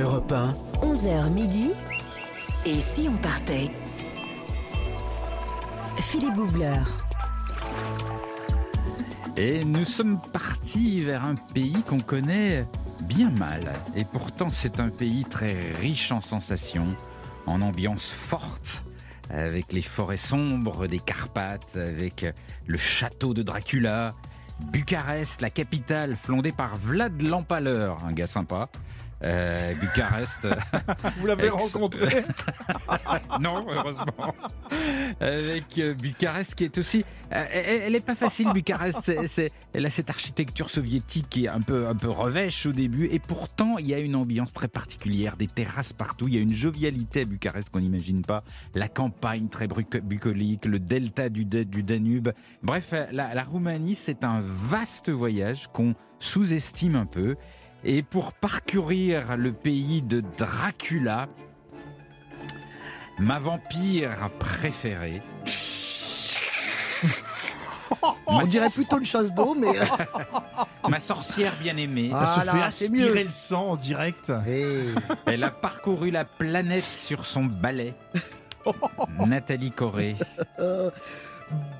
Europe 1. 11h midi. Et si on partait? Philippe Googler. Et nous sommes partis vers un pays qu'on connaît bien mal. Et pourtant, c'est un pays très riche en sensations, en ambiance forte, avec les forêts sombres des Carpates, avec le château de Dracula, Bucarest, la capitale, fondée par Vlad l'Empaleur, un gars sympa. Euh, Bucarest. Vous l'avez Ex- rencontré non, heureusement. Avec euh, Bucarest qui est aussi. euh, elle, elle est pas facile, Bucarest. C'est- c'est- elle a cette architecture soviétique qui est un peu, un peu revêche au début. Et pourtant, il y a une ambiance très particulière, des terrasses partout. Il y a une jovialité à Bucarest qu'on n'imagine pas. La campagne très bucolique, le delta du, du Danube. Bref, la, la Roumanie, c'est un vaste voyage qu'on sous-estime un peu. Et pour parcourir le pays de Dracula, ma vampire préférée. On dirait plutôt une chasse d'eau, mais. Ma sorcière bien-aimée. Ah. Ça se fait c'est mieux. aspirer le sang en direct. Hey. Elle a parcouru la planète sur son balai. Nathalie Corée.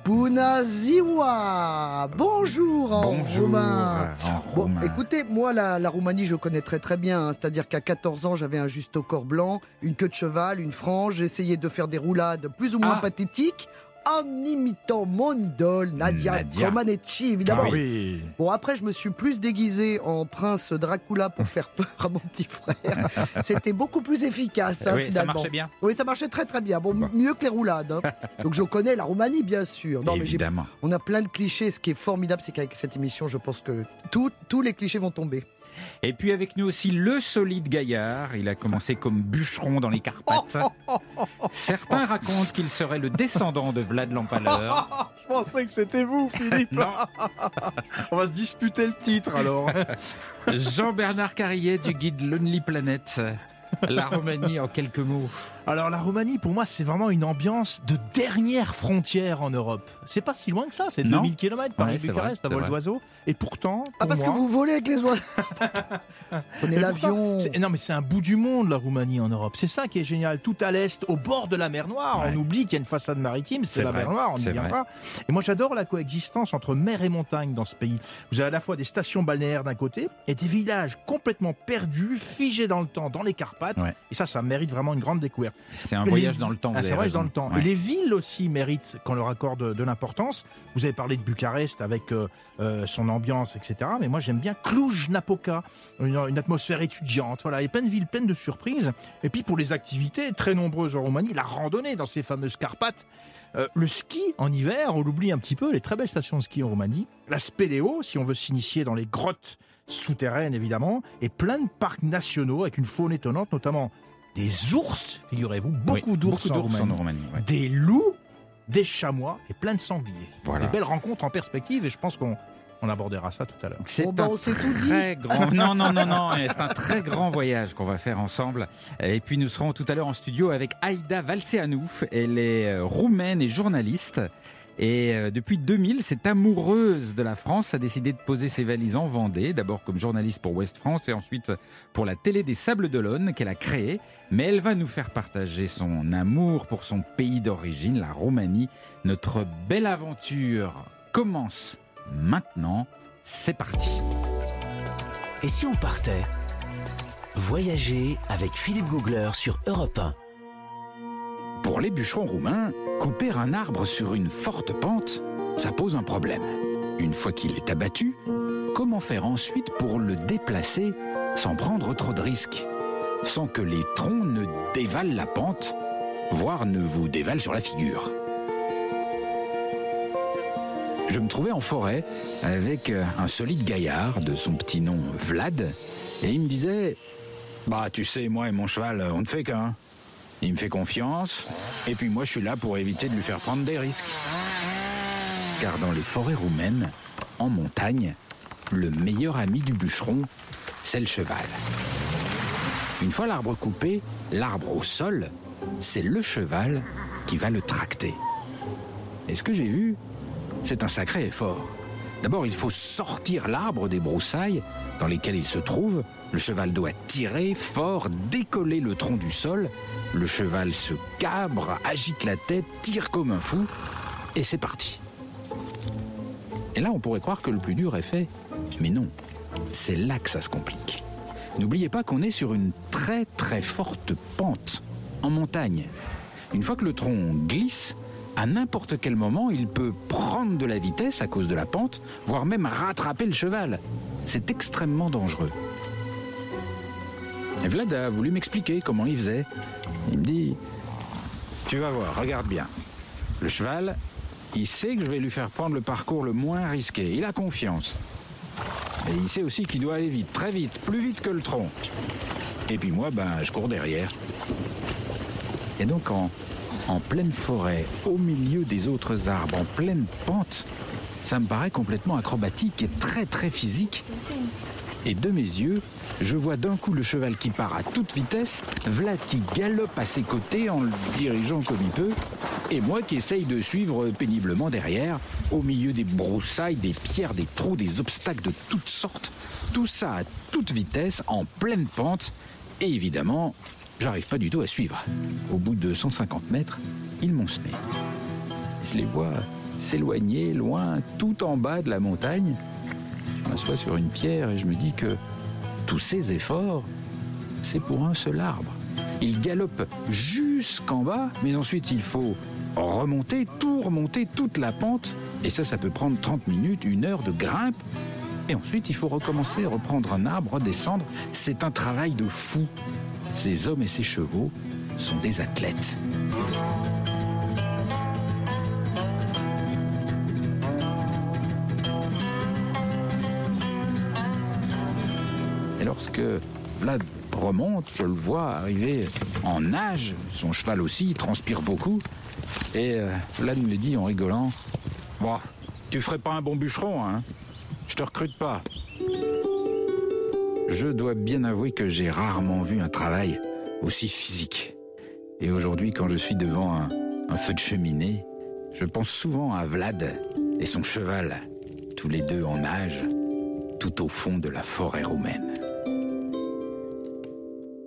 Bunaziwa Bonjour en Bonjour. roumain. En Bon, roumain. écoutez, moi, la, la Roumanie, je connais très très bien. hein. C'est-à-dire qu'à 14 ans, j'avais un juste au corps blanc, une queue de cheval, une frange. J'essayais de faire des roulades plus ou moins Ah. pathétiques en imitant mon idole, Nadia, Nadia. Comaneci, évidemment. Ah oui. Bon, après, je me suis plus déguisé en prince Dracula pour faire peur à mon petit frère. C'était beaucoup plus efficace, hein, oui, ça finalement. marchait bien. Oui, ça marchait très très bien. Bon, Bon. mieux que les roulades. hein. Donc je connais la Roumanie, bien sûr. Non, mais Évidemment. on a plein de clichés. Ce qui est formidable, c'est qu'avec cette émission, je pense que tout- tous les clichés vont tomber. Et puis avec nous aussi le solide Gaillard. Il a commencé comme bûcheron dans les Carpates. Certains racontent qu'il serait le descendant de Vlad l'Empaleur. Je pensais que c'était vous, Philippe. Non, On va se disputer le titre alors. Jean-Bernard Carrier du guide Lonely Planet. La Roumanie en quelques mots. Alors la Roumanie, pour moi, c'est vraiment une ambiance de dernière frontière en Europe. C'est pas si loin que ça, c'est Non. 2000 km par Ouais, c'est Bucarest vrai, à vol d'oiseau. Et pourtant, Ah, pour parce que vous volez avec les oiseaux. Prenez l'avion. Non, mais c'est un bout du monde, la Roumanie en Europe. C'est ça qui est génial. Tout à l'est, au bord de la mer Noire. Ouais. On oublie qu'il y a une façade maritime, c'est la vrai, mer Noire, on n'y c'est vient vrai. pas. Et moi, j'adore la coexistence entre mer et montagne dans ce pays. Vous avez à la fois des stations balnéaires d'un côté et des villages complètement perdus, figés dans le temps, dans les Carpates. Ouais. Et ça, ça mérite vraiment une grande découverte. C'est un voyage les- dans le temps. Ah, c'est vrai, raison. dans le temps. Ouais. Et les villes aussi méritent qu'on leur accorde de l'importance. Vous avez parlé de Bucarest avec euh, euh, son ambiance, etc. Mais moi, j'aime bien Cluj-Napoca, une, une atmosphère étudiante. Voilà, a plein de villes pleines de surprises. Et puis pour les activités très nombreuses en Roumanie, la randonnée dans ces fameuses Carpates. Euh, le ski en hiver, on l'oublie un petit peu, les très belles stations de ski en Roumanie. La spéléo, si on veut s'initier dans les grottes souterraines évidemment, et plein de parcs nationaux avec une faune étonnante, notamment des ours, figurez-vous, Oui, beaucoup d'ours en Roumanie Roumanie. ouais. des loups, des chamois et plein de sangliers. Voilà. Des belles rencontres en perspective et je pense qu'on on abordera ça tout à l'heure. C'est Bon, ben, un très grand. Non, non, non, non. C'est un très grand voyage qu'on va faire ensemble. Et puis nous serons tout à l'heure en studio avec Aïda Valseanou. Elle est euh, roumaine et journaliste. Et euh, depuis 2000, cette amoureuse de la France a décidé de poser ses valises en Vendée, d'abord comme journaliste pour Ouest France et ensuite pour la télé des Sables d'Olonne qu'elle a créée. Mais elle va nous faire partager son amour pour son pays d'origine, la Roumanie. Notre belle aventure commence maintenant. C'est parti. Et si on partait? Voyager avec Philippe Googler sur Europe 1. Pour les bûcherons roumains, couper un arbre sur une forte pente, ça pose un problème. Une fois qu'il est abattu, comment faire ensuite pour le déplacer sans prendre trop de risques? Sans que les troncs ne dévalent la pente, voire ne vous dévalent sur la figure. Je me trouvais en forêt avec euh, un solide gaillard de son petit nom Vlad, et il me disait Bah, tu sais, moi et mon cheval, on ne fait qu'un. Il me fait confiance, et puis moi je suis là pour éviter de lui faire prendre des risques. Car dans les forêts roumaines, en montagne, le meilleur ami du bûcheron, c'est le cheval. Une fois l'arbre coupé, l'arbre au sol, c'est le cheval qui va le tracter. Et ce que j'ai vu, c'est un sacré effort. D'abord, il faut sortir l'arbre des broussailles dans lesquelles il se trouve. Le cheval doit tirer fort, décoller le tronc du sol. Le cheval se cabre, agite la tête, tire comme un fou, et c'est parti. Et là, on pourrait croire que le plus dur est fait. Mais non, c'est là que ça se complique. N'oubliez pas qu'on est sur une très très forte pente, en montagne. Une fois que le tronc glisse, à n'importe quel moment, il peut prendre de la vitesse à cause de la pente, voire même rattraper le cheval. C'est extrêmement dangereux. Et Vlad a voulu m'expliquer comment il faisait. Il me dit Tu vas voir, regarde bien. Le cheval, il sait que je vais lui faire prendre le parcours le moins risqué. Il a confiance. Et il sait aussi qu'il doit aller vite, très vite, plus vite que le tronc. Et puis moi, ben, je cours derrière. Et donc en, en pleine forêt, au milieu des autres arbres, en pleine pente, ça me paraît complètement acrobatique et très très physique. Et de mes yeux, je vois d'un coup le cheval qui part à toute vitesse, Vlad qui galope à ses côtés en le dirigeant comme il peut, et moi qui essaye de suivre péniblement derrière, au milieu des broussailles, des pierres, des trous, des obstacles de toutes sortes. Tout ça à toute vitesse, en pleine pente, et évidemment, j'arrive pas du tout à suivre. Au bout de 150 mètres, ils m'ont semé. Je les vois s'éloigner loin, tout en bas de la montagne. Je m'assois sur une pierre et je me dis que tous ces efforts, c'est pour un seul arbre. Il galope jusqu'en bas, mais ensuite il faut remonter, tout remonter, toute la pente. Et ça, ça peut prendre 30 minutes, une heure de grimpe. Et ensuite, il faut recommencer, reprendre un arbre, redescendre. C'est un travail de fou. Ces hommes et ces chevaux sont des athlètes. Et lorsque Vlad remonte, je le vois arriver en nage, son cheval aussi, il transpire beaucoup. Et euh, Vlad me dit en rigolant tu ferais pas un bon bûcheron, hein Je te recrute pas. Je dois bien avouer que j'ai rarement vu un travail aussi physique. Et aujourd'hui, quand je suis devant un, un feu de cheminée, je pense souvent à Vlad et son cheval, tous les deux en nage, tout au fond de la forêt roumaine.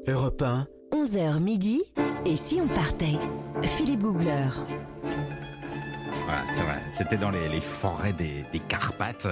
Europe 1, 11h midi. Et si on partait? Philippe Googler. Voilà, c'est vrai. C'était dans les, les forêts des, des Carpates.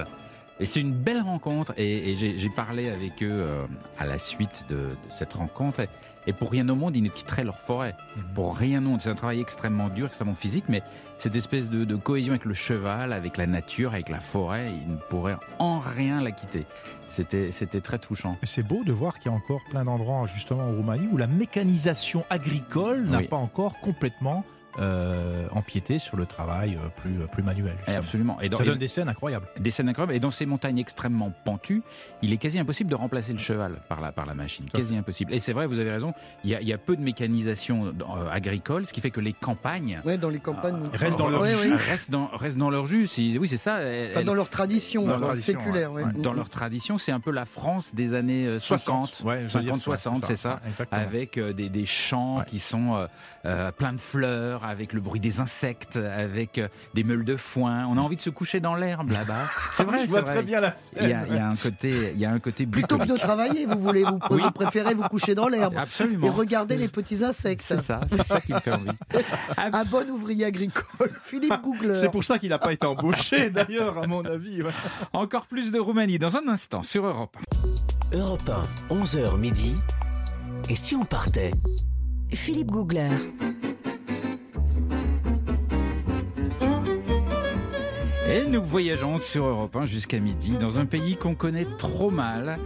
Et c'est une belle rencontre. Et, et j'ai parlé avec eux euh, à la suite de, de cette rencontre. Et, et pour rien au monde, ils ne quitteraient leur forêt. Pour rien au monde. C'est un travail extrêmement dur, extrêmement physique. Mais cette espèce de, de cohésion avec le cheval, avec la nature, avec la forêt, ils ne pourraient en rien la quitter. C'était c'était très touchant. C'est beau de voir qu'il y a encore plein d'endroits, justement en Roumanie, où la mécanisation agricole n'a Oui. pas encore complètement euh, empiété sur le travail euh, plus, plus manuel. Et justement. absolument. Et dans, Ça et- donne des scènes incroyables. des scènes incroyables. Et dans ces montagnes extrêmement pentues, il est quasi impossible de remplacer le cheval par la, par la machine. Quasi impossible. Et c'est vrai, vous avez raison, il y a, il y a peu de mécanisation dans- euh, agricole, ce qui fait que les campagnes Ouais, dans les campagnes. Ils restent dans leur Ouais, jus. ouais. restent, dans, restent dans leur jus. Si- Oui, c'est ça. elles- Enfin, dans leur tradition, Dans leur tradition, séculaire. ouais. ouais. dans leur tradition, c'est un peu la France des années euh, 50, Ouais, je veux dire, 50, 60, c'est ça. Exactement. avec euh, des, des champs Ouais. qui sont euh, euh, pleins de fleurs, avec le bruit des insectes, avec euh, des meules de foin. On a envie de se coucher dans l'herbe là-bas. C'est vrai, Je vois vrai. très bien la scène. Il y, a, il y a un côté, il y a un côté Plutôt que de travailler, vous voulez, vous, Oui. vous préférez vous coucher dans l'herbe et Absolument. regarder les petits insectes. C'est ça, c'est ça qui me fait envie. Un bon ouvrier agricole, Philippe Googler. C'est pour ça qu'il n'a pas été embauché, d'ailleurs, à mon avis. ouais. Encore plus de Roumanie dans un instant sur Europe. Europe 1, 11h midi. Et si on partait? Philippe Googler. Et nous voyageons sur Europe 1 jusqu'à midi dans un pays qu'on connaît trop mal.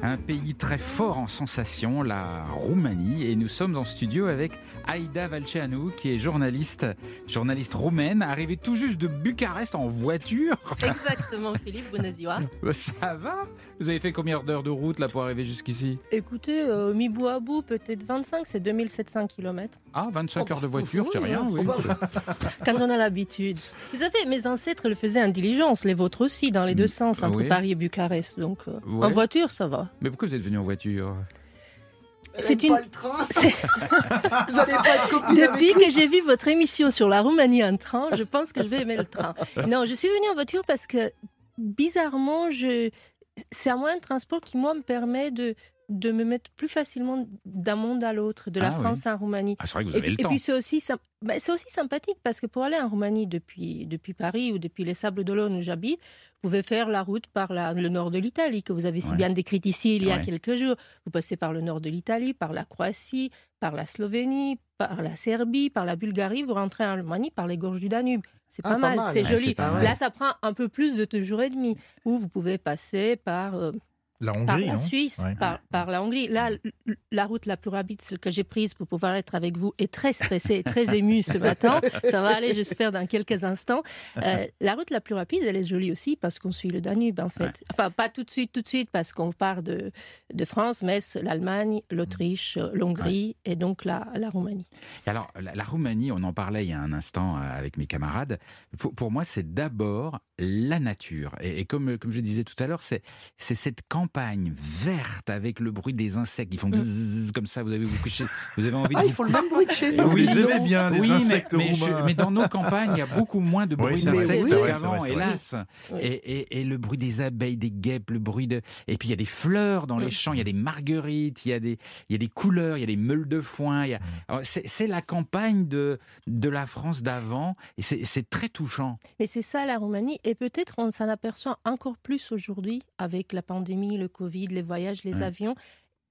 Un pays très fort en sensations, la Roumanie. Et nous sommes en studio avec Aïda Valceanu, qui est journaliste, journaliste roumaine, arrivée tout juste de Bucarest en voiture. Exactement, Philippe, bună ziua. Ça va Vous avez fait combien d'heures de route là pour arriver jusqu'ici? Écoutez, euh, mi bout à bout, peut-être 25, c'est 2700 km. Ah, 25 Oh, heures de bah, voiture, c'est oui, rien, oui. faut Quand on a l'habitude. Vous savez, mes ancêtres le faisaient en diligence, les vôtres aussi, dans les deux sens, entre oui. Paris et Bucarest. Donc, euh, Ouais. en voiture, ça va. Mais pourquoi vous êtes venu en voiture? C'est une- pas le train. C'est- Vous n'allez pas être copine Depuis avec que j'ai vu votre émission sur la Roumanie en train, je pense que je vais aimer le train. Non, je suis venue en voiture parce que bizarrement, je... c'est un moyen de transport qui, moi, me permet de, de me mettre plus facilement d'un monde à l'autre, de la Ah oui. France en Roumanie. Ah, c'est vrai que vous Et avez puis, le et temps. puis c'est aussi, c'est aussi sympathique parce que pour aller en Roumanie depuis, depuis Paris ou depuis les Sables d'Olonne où j'habite, vous pouvez faire la route par la- le nord de l'Italie, que vous avez si Ouais. bien décrite ici il y a Ouais. quelques jours. Vous passez par le nord de l'Italie, par la Croatie, par la Slovénie, par la Serbie, par la Bulgarie, vous rentrez en Roumanie par les gorges du Danube. C'est Ah, pas, pas mal, mal. c'est Ouais, joli. Là, ça prend un peu plus de deux jours et demi. Ou vous pouvez passer par euh, La par Hongrie, la non? Suisse, Ouais. par, par la Hongrie. Là, la route la plus rapide, celle que j'ai prise pour pouvoir être avec vous, est très stressée, et très émue ce matin. Ça va aller, j'espère, dans quelques instants. Euh, la route la plus rapide, elle est jolie aussi parce qu'on suit le Danube, en fait. Ouais. Enfin, pas tout de suite, tout de suite, parce qu'on part de, de France, Metz, l'Allemagne, l'Autriche, l'Hongrie et donc la, la Roumanie. Et Alors, la, la Roumanie, on en parlait il y a un instant euh, avec mes camarades. Pour, pour moi, c'est d'abord la nature. Et, et comme, comme je disais tout à l'heure, c'est cette campagne verte avec le bruit des insectes qui font Mm. Comme ça. Vous avez vous couché, vous avez envie de Ah, vous ils font le même bruit que chez nous. Vous Oui, donc. aimez bien, les oui, mais- insectes mais, je- roumains. mais dans nos campagnes, il y a beaucoup moins de Oui, bruit vrai, d'insectes c'est qu'avant, hélas. Oui. Et, et- et le bruit des abeilles, des guêpes, le bruit de. Et puis il y a des fleurs dans les champs, il y a des marguerites, il y a des, il y a des couleurs, il y a des meules de foin. il y a- Mm. Alors, C'est la campagne de, de la France d'avant et c'est très touchant. Mais c'est ça la Roumanie, et peut-être on s'en aperçoit encore plus aujourd'hui avec la pandémie, le Covid, les voyages, les Ouais. avions.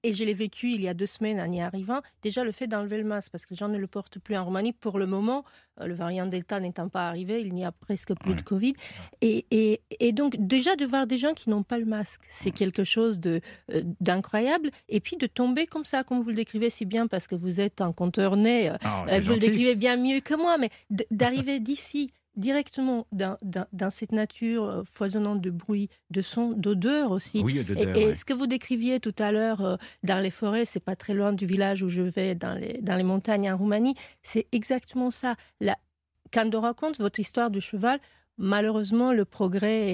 Et je l'ai vécu il y a deux semaines en y arrivant. Déjà le fait d'enlever le masque, parce que les gens ne le portent plus en Roumanie. Pour le moment, euh, le variant Delta n'étant pas arrivé, il n'y a presque plus Ouais. de Covid. Et, et- et donc déjà de voir des gens qui n'ont pas le masque, c'est quelque chose de euh, d'incroyable. Et puis de tomber comme ça, comme vous le décrivez si bien, parce que vous êtes un conteur né, euh, Ah, euh, vous le décrivez bien mieux que moi, mais d'arriver d'ici directement dans, cette nature euh, foisonnante de bruit, de son, d'odeur aussi. Oui, Et, d'odeur, et ouais. ce que vous décriviez tout à l'heure euh, dans les forêts, c'est pas très loin du village où je vais, dans les, dans les montagnes en Roumanie, c'est exactement ça. La, quand on raconte votre histoire du cheval, malheureusement, le progrès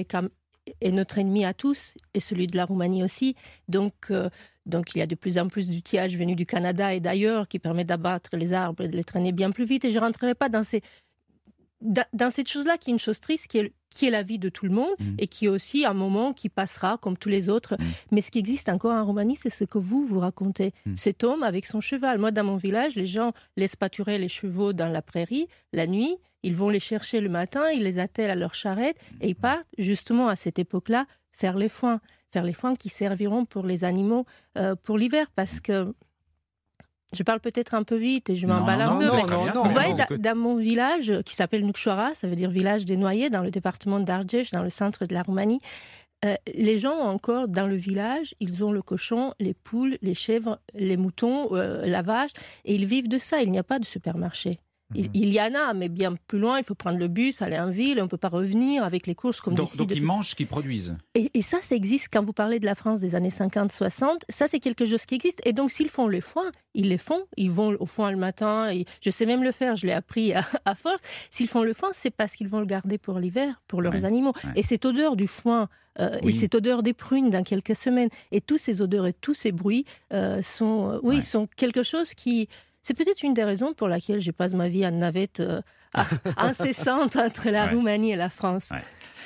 est, notre ennemi à tous, et celui de la Roumanie aussi. Donc, euh, donc il y a de plus en plus d'outillage venu du Canada et d'ailleurs qui permet d'abattre les arbres et de les traîner bien plus vite. Et je ne rentrerai pas dans ces dans, cette chose-là qui est une chose triste, qui est, qui est la vie de tout le monde Mhm. et qui est aussi un moment qui passera comme tous les autres. Mhm. Mais ce qui existe encore en Roumanie, c'est ce que vous vous racontez. Mhm. Cet homme avec son cheval. Moi, dans mon village, les gens laissent pâturer les chevaux dans la prairie la nuit. Ils vont les chercher le matin, ils les attellent à leur charrette et ils partent justement à cette époque-là faire les foins. Faire les foins qui serviront pour les animaux euh, pour l'hiver parce que je parle peut-être un peu vite et je m'emballe un peu, non, mais non, vous voyez, dans, mon village qui s'appelle Nukshora, ça veut dire village des noyés, dans le département d'Argeș, dans le centre de la Roumanie, euh, les gens encore dans le village, ils ont le cochon, les poules, les chèvres, les moutons, euh, la vache, et ils vivent de ça. Il n'y a pas de supermarché. Il, Mhm. il y en a, mais bien plus loin, il faut prendre le bus, aller en ville, on ne peut pas revenir avec les courses comme Donc, donc ils mangent ce qu'ils produisent. et, et ça, ça existe quand vous parlez de la France des années 50-60. Ça, c'est quelque chose qui existe. Et donc, s'ils font les foins, ils les font. Ils vont au foin le matin. Et je sais même le faire, je l'ai appris à, à force. S'ils font le foin, c'est parce qu'ils vont le garder pour l'hiver, pour leurs Ouais, animaux. ouais. Et cette odeur du foin, euh, Oui. et cette odeur des prunes dans quelques semaines, et tous ces odeurs et tous ces bruits euh, sont, euh, oui, Ouais. sont quelque chose qui. C'est peut-être une des raisons pour laquelle je passe ma vie en navette euh, incessante entre la Ouais. Roumanie et la France. Ouais.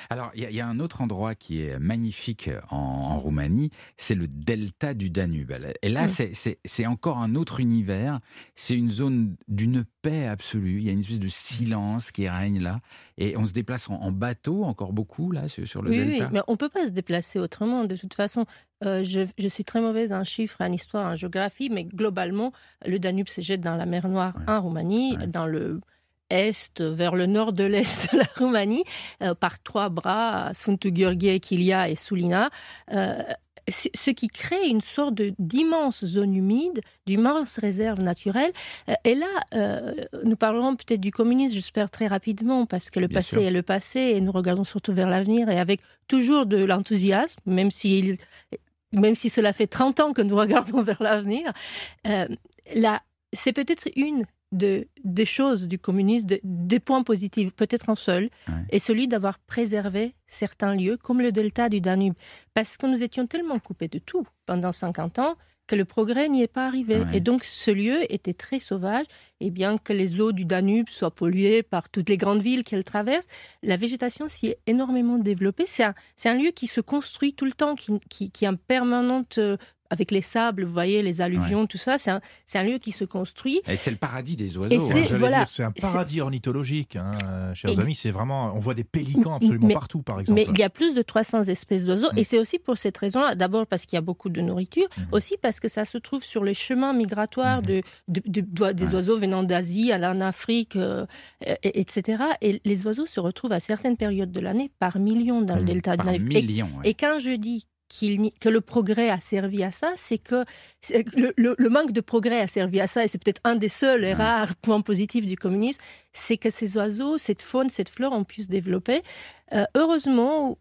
Alors, il y, a- il y a un autre endroit qui est magnifique en, en Roumanie, c'est le delta du Danube. Et là, Mm. c'est- c'est encore un autre univers. C'est une zone d'une paix absolue. Il y a une espèce de silence qui règne là. Et on se déplace en, en bateau, encore beaucoup, là, sur, sur le Oui, oui, delta. mais on ne peut pas se déplacer autrement. De toute façon, euh, je, je suis très mauvaise en chiffres, en histoire, en géographie, mais globalement, le Danube se jette dans la mer Noire Ouais. en Roumanie, Ouais. dans le est, vers le nord de l'est de la Roumanie, euh, par trois bras, Gheorghe, Kilia et Sulina. Euh, ce qui crée une sorte d'immense zone humide, d'immense réserve naturelle. Et là, euh, nous parlerons peut-être du communisme, j'espère très rapidement, parce que le Bien passé sûr. est le passé, et nous regardons surtout vers l'avenir, et avec toujours de l'enthousiasme, même si, même si cela fait 30 ans que nous regardons vers l'avenir. Euh, là, c'est peut-être une de, des choses du communisme, de- des points positifs, peut-être un seul, Ouais. est celui d'avoir préservé certains lieux, comme le delta du Danube. Parce que nous étions tellement coupés de tout pendant 50 ans que le progrès n'y est pas arrivé. Ouais. Et donc ce lieu était très sauvage. Et bien que les eaux du Danube soient polluées par toutes les grandes villes qu'elle traverse, la végétation s'y est énormément développée. C'est un, un lieu qui se construit tout le temps, qui, qui, qui est en permanente... avec les sables, vous voyez, les alluvions, tout ça, c'est un, c'est un lieu qui se construit. Et c'est le paradis des Et oiseaux. c'est- hein. J'allais voilà. dire, c'est un paradis ornithologique, hein, chers Ex- amis. C'est vraiment, on voit des pélicans absolument Mais- partout, par exemple. Mais il y a plus de 300 espèces d'oiseaux. Mm. Et c'est aussi pour cette raison-là. D'abord parce qu'il y a beaucoup de nourriture. Mhm. Aussi parce que ça se trouve sur les chemins migratoires Mhm. de, de- de- d'oi- des Ouais. oiseaux venant d'Asie, en Afrique, euh, et- etc. Et les oiseaux se retrouvent à certaines périodes de l'année par millions dans le Mhm. delta du Par. Et- millions. ouais. Et quand je dis que le progrès a servi à ça, c'est que le, le- le manque de progrès a servi à ça, et c'est peut-être un des seuls et Ouais. rares points positifs du communisme, c'est que ces oiseaux, cette faune, cette flore ont pu se développer. Euh, heureusement,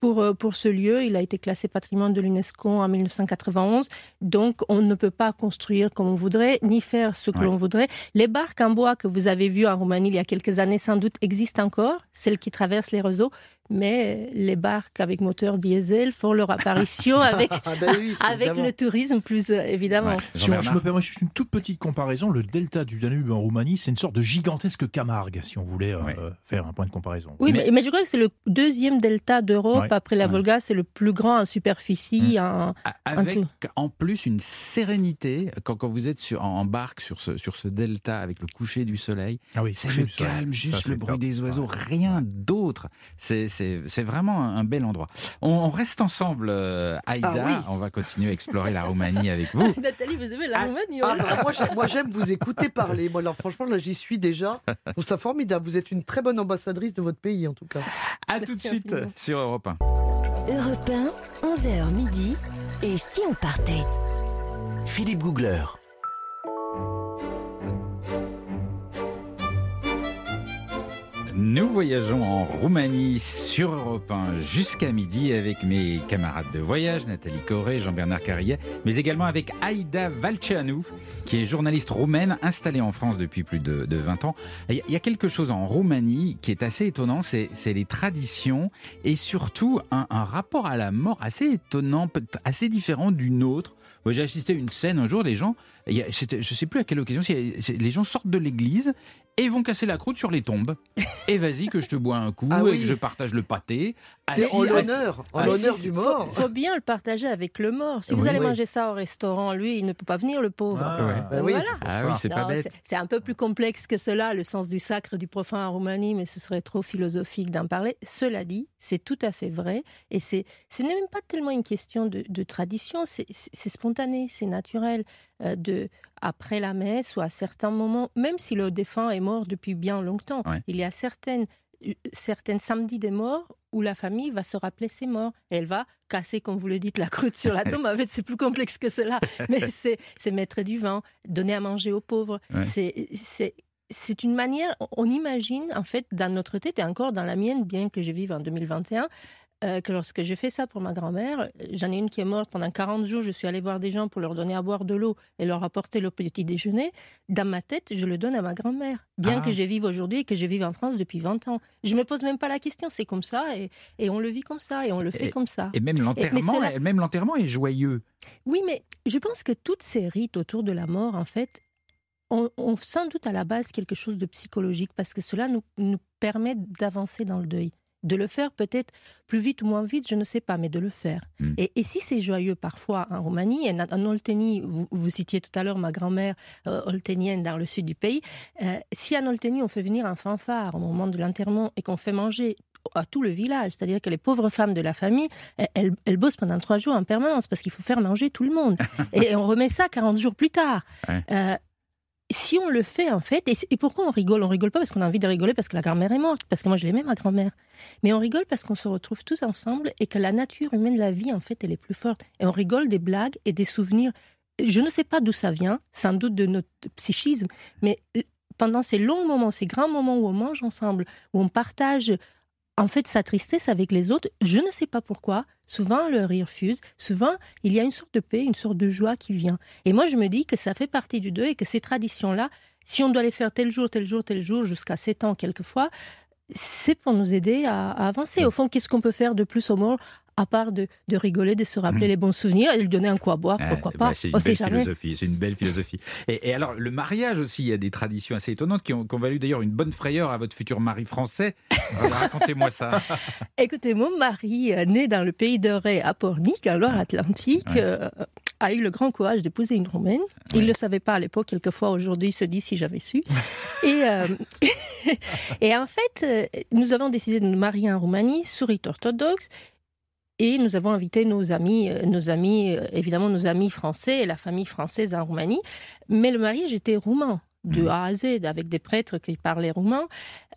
pour, euh, pour ce lieu, il a été classé patrimoine de l'UNESCO en 1991, donc on ne peut pas construire comme on voudrait, ni faire ce que Ouais. l'on voudrait. Les barques en bois que vous avez vues en Roumanie il y a quelques années, sans doute, existent encore, celles qui traversent les réseaux, mais les barques avec moteur diesel font leur apparition avec, Ah ben oui, avec évidemment. le tourisme, plus euh, évidemment. Ouais. Si on- je me permets juste une toute petite comparaison. Le delta du Danube en Roumanie, c'est une sorte de gigantesque Camargue, si on voulait euh, Ouais. faire un point de comparaison. Oui, Mais- mais, mais je crois que c'est le deuxième delta d'Europe Ouais, après la ouais. Volga. C'est le plus grand en superficie. en- A- Avec tout. en plus une sérénité quand, quand vous êtes sur, en en barque sur ce, sur ce delta avec le coucher du soleil. Ah oui, C'est le calme, Ça, juste le bruit top. des oiseaux, Ouais. rien d'autre. C'est c'est- vraiment un, un bel endroit. On, on reste ensemble, euh, Aïda. Ah oui. On va continuer à explorer la Roumanie avec vous. Nathalie, vous aimez la Ah, Roumanie Ah, bah, moi, j'aime- vous écouter parler. Moi, alors, franchement, là, j'y suis déjà. Je trouve ça formidable. Vous êtes une très bonne ambassadrice de votre pays, en tout cas. À Merci tout de suite infiniment. sur Europe 1. Europe 1, 11h midi. Et si on partait? Philippe Googler. Nous voyageons en Roumanie sur Europe 1 jusqu'à midi avec mes camarades de voyage, Nathalie Corré, Jean-Bernard Carrier, mais également avec Aïda Valceanu, qui est journaliste roumaine installée en France depuis plus de, de 20 ans. Il y a- quelque chose en Roumanie qui est assez étonnant, c'est les traditions et surtout un, rapport à la mort assez étonnant, assez différent du nôtre. J'ai assisté à une scène un jour, des gens, je ne sais plus à quelle occasion, les gens sortent de l'église et vont casser la croûte sur les tombes. Et vas-y que je te bois un coup Ah et oui. que je partage le pâté. C'est en l'honneur, en l'honneur du mort. faut bien le partager avec le mort. Si vous allez Oui. manger ça au restaurant, lui, il ne peut pas venir, le pauvre. Ah, Ouais. Ben oui. Voilà. Ah oui, c'est pas bête. c'est- un peu plus complexe que cela, le sens du sacre du profane en Roumanie, mais ce serait trop philosophique d'en parler. Cela dit, c'est tout à fait vrai, et c'est ce n'est même pas tellement une question de, de tradition, c'est spontané, c'est naturel. Euh, de après la messe ou à certains moments, même si le défunt est mort depuis bien longtemps, Ouais. il y a certaines euh, certains samedis des morts où la famille va se rappeler ses morts et elle va casser, comme vous le dites, la croûte sur la tombe. En fait, c'est plus complexe que cela, mais c'est c'est mettre du vin, donner à manger aux pauvres. Ouais. C'est c'est une manière, on imagine en fait dans notre tête et encore dans la mienne, bien que je vive en 2021, euh, que lorsque je fais ça pour ma grand-mère, j'en ai une qui est morte pendant 40 jours, je suis allée voir des gens pour leur donner à boire de l'eau et leur apporter le petit déjeuner. Dans ma tête, je le donne à ma grand-mère, bien Ah. que je vive aujourd'hui et que je vive en France depuis 20 ans. Je me pose même pas la question, c'est comme ça et, et on le vit comme ça et on le fait comme ça. Et même l'enterrement, cela- même l'enterrement est joyeux. Oui, mais je pense que toutes ces rites autour de la mort, en fait, ont, sans doute à la base quelque chose de psychologique, parce que cela nous, nous permet d'avancer dans le deuil. De le faire peut-être plus vite ou moins vite, je ne sais pas, mais de le faire. Mm. Et, et si c'est joyeux parfois en Roumanie, et en, en Oltenie, vous, vous citiez tout à l'heure ma grand-mère euh, olténienne dans le sud du pays, euh, si en Oltenie on fait venir un fanfare au moment de l'enterrement et qu'on fait manger à tout le village, c'est-à-dire que les pauvres femmes de la famille, elles, elles- elles bossent pendant trois jours en permanence parce qu'il faut faire manger tout le monde. et on remet ça 40 jours plus tard. Ouais. Euh, si on le fait en fait, et, pourquoi on rigole? On rigole pas parce qu'on a envie de rigoler parce que la grand-mère est morte, parce que moi je l'aimais ma grand-mère. Mais on rigole parce qu'on se retrouve tous ensemble et que la nature humaine, la vie en fait, elle est plus forte. Et on rigole des blagues et des souvenirs. Je ne sais pas d'où ça vient, sans doute de notre psychisme, mais pendant ces longs moments, ces grands moments où on mange ensemble, où on partage en fait sa tristesse avec les autres, je ne sais pas pourquoi, souvent le rire fuse, souvent il y a une sorte de paix, une sorte de joie qui vient. Et moi je me dis que ça fait partie du deuil et que ces traditions-là, si on doit les faire tel jour, tel jour, tel jour, jusqu'à 7 ans quelquefois, c'est pour nous aider à, à avancer. Au fond, qu'est-ce qu'on peut faire de plus au mort à part de, de rigoler, de se rappeler les bons souvenirs et de donner un coup à boire, Ouais, pourquoi bah, pas. c'est une belle philosophie. C'est une belle philosophie. Et, et alors, le mariage aussi, il y a des traditions assez étonnantes qui ont, qui ont valu d'ailleurs une bonne frayeur à votre futur mari français. Voilà, Racontez-moi ça. Écoutez, mon mari, euh, né dans le pays de Ré à Pornic, en Loire-Atlantique, Ouais. euh, a eu le grand courage d'épouser une Roumaine. Il ne le savait pas à l'époque, quelquefois aujourd'hui, il se dit si j'avais su. et, euh, et en fait, euh, nous avons décidé de nous marier en Roumanie, rite orthodoxe. Et nous avons invité nos amis, euh, nos amis, euh, évidemment nos amis français et la famille française en Roumanie. Mais le mariage était roumain, de Mhm. A à Z, avec des prêtres qui parlaient roumain.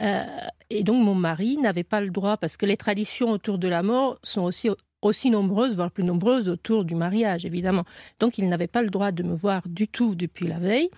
Euh, et donc mon mari n'avait pas le droit, parce que les traditions autour de la mort sont aussi, aussi nombreuses, voire plus nombreuses autour du mariage, évidemment. Donc il n'avait pas le droit de me voir du tout depuis la veille.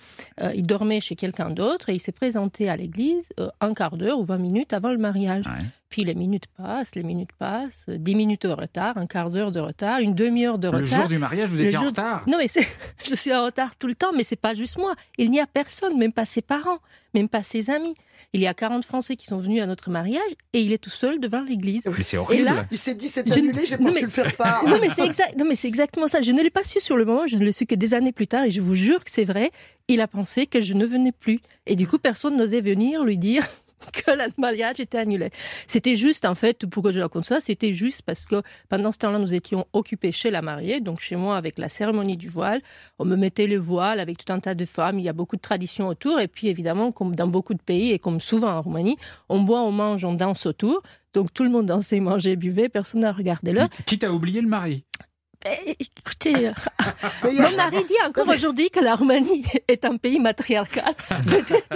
Euh, il dormait chez quelqu'un d'autre et il s'est présenté à l'église euh, un quart d'heure ou 20 minutes avant le mariage. Ouais. Puis les minutes passent, les minutes passent, euh, 10 minutes de retard, un quart d'heure de retard, une demi-heure de Le retard. jour du mariage, vous Le étiez en retard. Non, mais c'est- je suis en retard tout le temps, mais c'est pas juste moi. Il n'y a personne, même pas ses parents, même pas ses amis. Il y a 40 Français qui sont venus à notre mariage et il est tout seul devant l'église. Mais c'est horrible. là- Il s'est dit c'est Je- annulé, j'ai pas Non, su mais- le faire. Non, mais c'est exact, non, mais c'est exactement ça. Je ne l'ai pas su sur le moment, je ne l'ai su que des années plus tard et je vous jure que c'est vrai. Il a pensé que je ne venais plus. Et du coup, personne n'osait venir lui dire que le mariage était annulé. C'était juste, en fait, pourquoi je raconte ça, c'était juste parce que pendant ce temps-là, nous étions occupés chez la mariée, donc chez moi avec la cérémonie du voile. On me mettait le voile avec tout un tas de femmes, il y a beaucoup de traditions autour. Et puis, évidemment, comme dans beaucoup de pays et comme souvent en Roumanie, on boit, on mange, on danse autour. Donc tout le monde dansait, mangeait, buvait, personne n'a regardé l'heure. Quitte à oublier le mari? Eh, Écoutez, mon mari dit encore aujourd'hui que la Roumanie est un pays matriarcal. Peut-être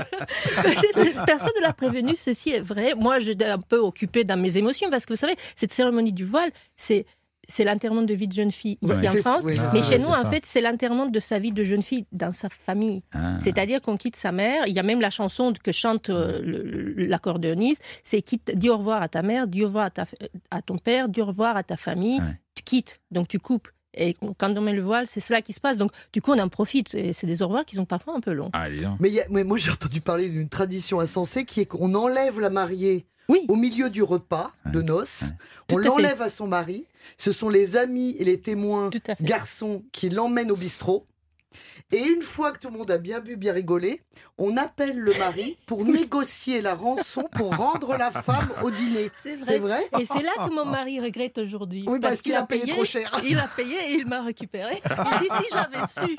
peut-être personne ne l'a prévenu, ceci est vrai. Moi, j'étais un peu occupée dans mes émotions parce que vous savez, cette cérémonie du voile, c'est. C'est l'enterrement de vie de jeune fille ici Ouais, en France, oui, mais chez nous, en ça. fait, c'est l'enterrement de sa vie de jeune fille dans sa famille. Ah. C'est-à-dire qu'on quitte sa mère. Il y a même la chanson que chante euh, l'accordéoniste. C'est quitte, dis au revoir à ta mère, dis au revoir à, ta- à ton père, dis au revoir à ta famille. Ouais. Tu quittes, donc tu coupes. Et quand on met le voile, c'est cela qui se passe. Donc, du coup, on en profite. Et c'est des au revoir qui sont parfois un peu longs. Ah. Mais, il y a- mais moi j'ai entendu parler d'une tradition insensée qui est qu'on enlève la mariée Oui. au milieu du repas de noces. Ouais. On l'enlève à son mari. Ce sont les amis et les témoins à garçons qui l'emmènent au bistrot. Et une fois que tout le monde a bien bu, bien rigolé, on appelle le mari pour négocier la rançon pour rendre la femme au dîner. C'est vrai. vrai Et c'est là que mon mari regrette aujourd'hui. Oui, parce qu'il a payé trop cher. Il a payé et il m'a récupéré. Il dit si j'avais su.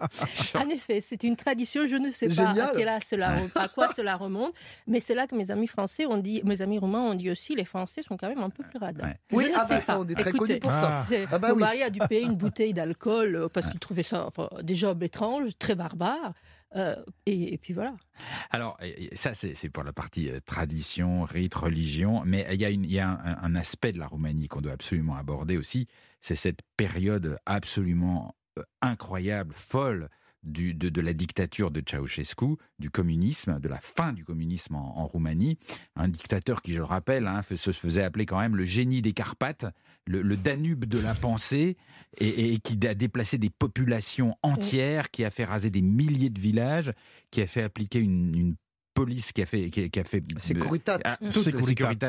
En effet, c'est une tradition. Je ne sais pas à, quel âge cela, à quoi cela remonte, mais c'est là que mes amis français ont dit, mes amis roumains ont dit aussi, les Français sont quand même un peu plus radins. Ouais. Je Oui, ne ah sais bah pas. ça, on est très Écoutez, connus pour ça. Ah bah mon oui. mari a dû payer une bouteille d'alcool euh, parce qu'il trouvait ça enfin, déjà très barbare. Euh, et, puis voilà. Alors, ça, c'est pour la partie euh, tradition, rite, religion, mais il y a, un aspect de la Roumanie qu'on doit absolument aborder aussi, c'est cette période absolument euh, incroyable, folle du- de, de la dictature de Ceausescu, du communisme, de la fin du communisme en, en Roumanie. Un dictateur qui, je le rappelle, hein, se faisait appeler quand même le génie des Carpates, le, le Danube de la pensée, et, et qui a déplacé des populations entières, qui a fait raser des milliers de villages, qui a fait appliquer une, une police qui a fait, qui, a- qui a fait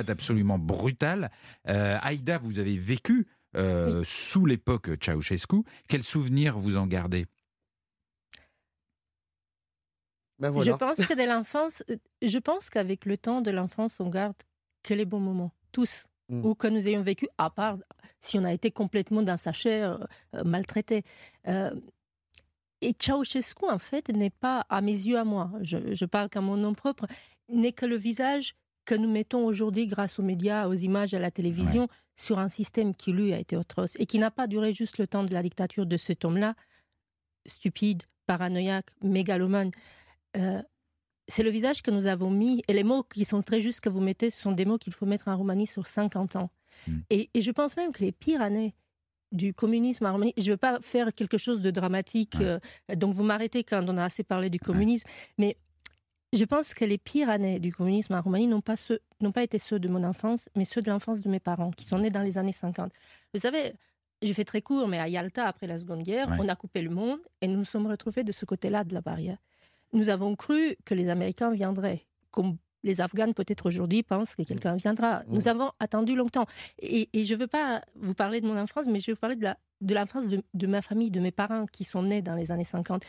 absolument brutale. Euh, Aïda, vous avez vécu euh, sous l'époque Ceausescu. Quels souvenirs vous en gardez? Ben Je pense que de l'enfance, euh, je pense qu'avec le temps de l'enfance, on garde que les bons moments, tous, Mm. ou que nous ayons vécu, à part si on a été complètement dans sa chair, euh, maltraité. Euh, et Ceausescu, en fait, n'est pas, à mes yeux, à moi, je, je parle qu'à mon nom propre, n'est que le visage que nous mettons aujourd'hui grâce aux médias, aux images, à la télévision, sur un système qui, lui, a été atroce et qui n'a pas duré juste le temps de la dictature de cet homme-là, stupide, paranoïaque, mégalomane. Euh, c'est le visage que nous avons mis, et les mots qui sont très justes que vous mettez, ce sont des mots qu'il faut mettre en Roumanie sur 50 ans. Mm. Et, et je pense même que les pires années du communisme en Roumanie, je ne veux pas faire quelque chose de dramatique, Ouais. euh, donc vous m'arrêtez quand on a assez parlé du communisme, mais je pense que les pires années du communisme en Roumanie n'ont pas, ceux- n'ont pas été ceux de mon enfance, mais ceux de l'enfance de mes parents, qui sont nés dans les années 50. Vous savez, j'ai fait très court, mais à Yalta, après la Seconde Guerre, Ouais. on a coupé le monde et nous nous sommes retrouvés de ce côté-là de la barrière. Nous avons cru que les Américains viendraient, comme les Afghans, peut-être aujourd'hui, pensent que quelqu'un viendra. Nous avons attendu longtemps. Et, et je ne veux pas vous parler de mon enfance, mais je veux vous parler de la, de l'enfance de, de ma famille, de mes parents qui sont nés dans les années 50.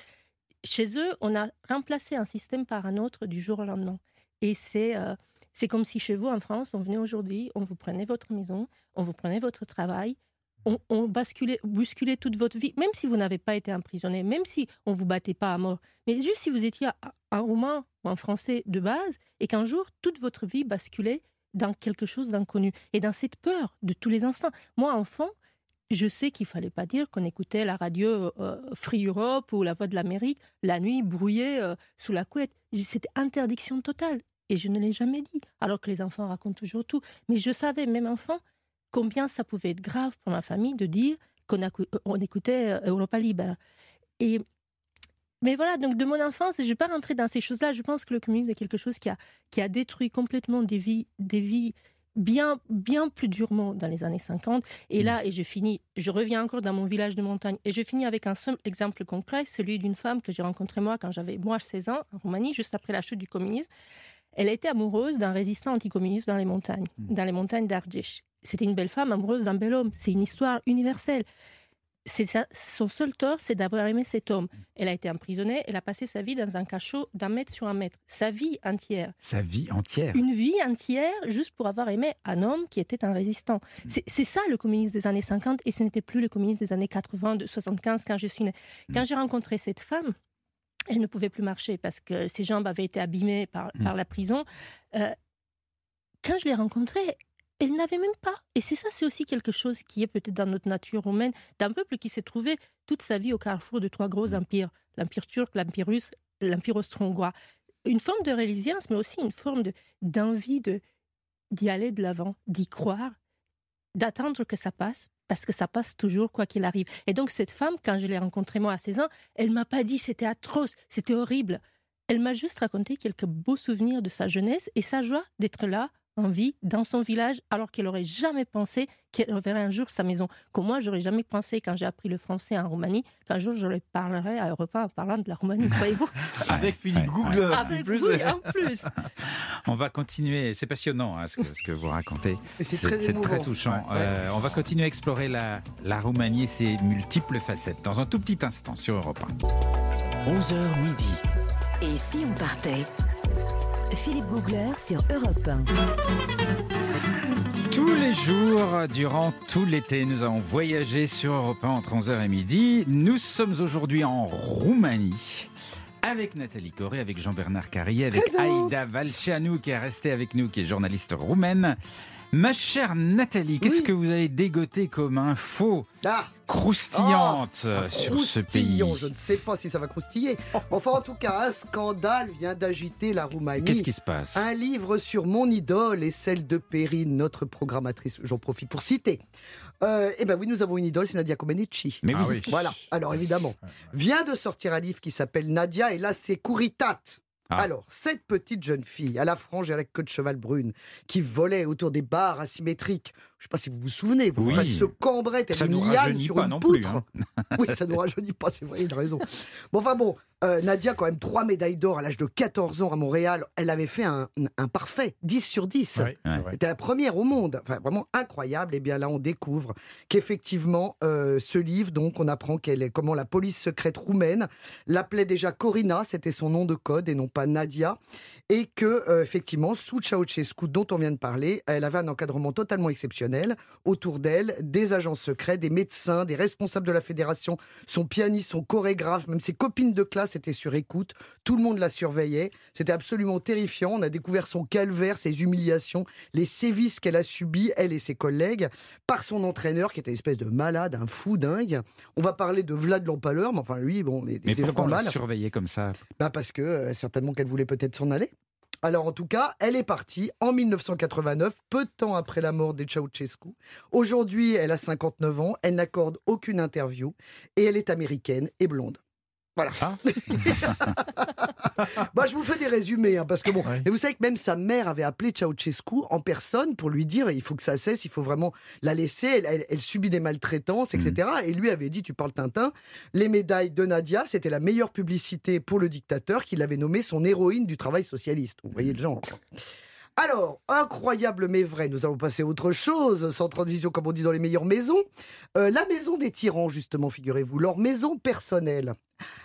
Chez eux, on a remplacé un système par un autre du jour au lendemain. Et c'est euh, c'est comme si chez vous, en France, on venait aujourd'hui, on vous prenait votre maison, on vous prenait votre travail, on, basculait, toute votre vie, même si vous n'avez pas été emprisonné, même si on vous battait pas à mort, mais juste si vous étiez un- Roumain ou un Français de base, et qu'un jour, toute votre vie basculait dans quelque chose d'inconnu, et dans cette peur de tous les instants. Moi, enfant, je sais qu'il fallait pas dire qu'on écoutait la radio euh, Free Europe ou la Voix de l'Amérique la nuit brouillée euh, sous la couette. C'était interdiction totale. Et je ne l'ai jamais dit. Alors que les enfants racontent toujours tout. Mais je savais, même enfant, combien ça pouvait être grave pour ma famille de dire qu'on euh, on écoutait euh, Europa Libre. Et mais voilà, donc de mon enfance, je ne vais pas rentrer dans ces choses-là. Je pense que le communisme est quelque chose qui a, qui a détruit complètement des vies, des vies bien, bien plus durement dans les années 50. Et là, et je finis, je reviens encore dans mon village de montagne, et je finis avec un seul exemple concret, celui d'une femme que j'ai rencontrée moi quand j'avais, moi, 16 ans, en Roumanie, juste après la chute du communisme. Elle a été amoureuse d'un résistant anticommuniste dans les montagnes, dans les montagnes d'Ardèche. C'était une belle femme amoureuse d'un bel homme. C'est une histoire universelle. Ça- son seul tort, c'est d'avoir aimé cet homme. Elle a été emprisonnée, elle a passé sa vie dans un cachot d'un mètre sur un mètre. Sa vie entière Sa vie entière. une vie entière juste pour avoir aimé un homme qui était un résistant. C'est c'est ça le communisme des années 50 et ce n'était plus le communisme des années 80, de 75 quand je suis née. Quand j'ai rencontré cette femme, elle ne pouvait plus marcher parce que ses jambes avaient été abîmées par, Mm. par la prison. Euh, quand je l'ai rencontrée, elle n'avait même pas. Et c'est ça, c'est aussi quelque chose qui est peut-être dans notre nature romaine, d'un peuple qui s'est trouvé toute sa vie au carrefour de trois gros empires, l'empire turc, l'empire russe, l'empire austro-hongrois. Une forme de résilience, mais aussi une forme de- d'envie de d'y aller de l'avant, d'y croire, d'attendre que ça passe, parce que ça passe toujours quoi qu'il arrive. Et donc cette femme, quand je l'ai rencontrée moi à 16 ans, elle m'a pas dit c'était atroce, c'était horrible. Elle m'a juste raconté quelques beaux souvenirs de sa jeunesse et sa joie d'être là en vie dans son village alors qu'elle aurait jamais pensé qu'elle reverrait un jour sa maison. Comme moi, j'aurais jamais pensé quand j'ai appris le français en Roumanie qu'un jour je le parlerai à Europa en parlant de la Roumanie, croyez-vous? Avec Philippe ouais, Googler. Avec en plus. oui, en plus. On va continuer. C'est passionnant hein, ce, que, ce que vous racontez. C'est très très touchant. Ouais. Euh, on va continuer à explorer la, la Roumanie et ses multiples facettes dans un tout petit instant sur Europe 1. 11h midi. Et si on partait? Philippe Googler sur Europe 1. Tous les jours, durant tout l'été, nous avons voyagé sur Europe 1 entre 11h et midi. Nous sommes aujourd'hui en Roumanie. Avec Nathalie Corée, avec Jean-Bernard Carrier, avec. Aïda Valceanu qui est restée avec nous, qui est journaliste roumaine. Ma chère Nathalie, qu'est-ce Oui. que vous avez dégoté comme info Ah, croustillante euh, sur ce pays Je ne sais pas si ça va croustiller. Enfin, en tout cas, un scandale vient d'agiter la Roumanie. Qu'est-ce qui se passe? Un livre sur mon idole et celle de Perrine, notre programmatrice, j'en profite pour citer. Euh, eh ben oui, nous avons une idole, c'est Nadia Comaneci. Mais Ah oui. oui. Voilà, alors évidemment, vient de sortir un livre qui s'appelle Nadia, et là c'est Kouritat. Ah. Alors, cette petite jeune fille, à la frange et à queue de cheval brune, qui volait autour des bars asymétriques, je ne sais pas si vous vous souvenez, vous Oui. se cambrait telle Ça une liane sur pas une plus, poutre. hein. oui, ça nous rajeunit pas, c'est vrai, il a raison. Bon, enfin bon, euh, Nadia, quand même, trois médailles d'or à l'âge de 14 ans à Montréal, elle avait fait un, un parfait, 10 sur 10. Ouais. C'était la première au monde, enfin vraiment incroyable. Et bien là, on découvre qu'effectivement, euh, ce livre, donc, on apprend qu'elle est comment la police secrète roumaine l'appelait déjà Corina, c'était son nom de code et non pas Nadia, et que euh, effectivement, sous Ceausescu, dont on vient de parler, elle avait un encadrement totalement exceptionnel autour d'elle, des agents secrets, des médecins, des responsables de la fédération, son pianiste, son chorégraphe, même ses copines de classe étaient sur écoute. Tout le monde la surveillait. C'était absolument terrifiant. On a découvert son calvaire, ses humiliations, les sévices qu'elle a subis, elle et ses collègues, par son entraîneur, qui était une espèce de malade, un fou dingue. On va parler de Vlad l'Empaleur, mais enfin, lui, bon, il est Mais déjà pourquoi on l'a surveillé comme ça? Bah parce que euh, certainement qu'elle voulait peut-être s'en aller. Alors en tout cas, elle est partie en 1989, peu de temps après la mort de Ceausescu. Aujourd'hui, elle a 59 ans, elle n'accorde aucune interview et elle est américaine et blonde. Voilà. Ah. bah, je vous fais des résumés, hein, parce que bon. Ouais. Et vous savez que même sa mère avait appelé Ceausescu en personne pour lui dire il faut que ça cesse, il faut vraiment la laisser. Elle, elle- elle subit des maltraitances, etc. Et lui avait dit tu parles Tintin. Les médailles de Nadia, c'était la meilleure publicité pour le dictateur qu'il avait nommé son héroïne du travail socialiste. Vous voyez le genre. Alors, incroyable mais vrai, nous allons passer à autre chose, sans transition comme on dit dans les meilleures maisons. Euh, la maison des tyrans, justement, figurez-vous, leur maison personnelle.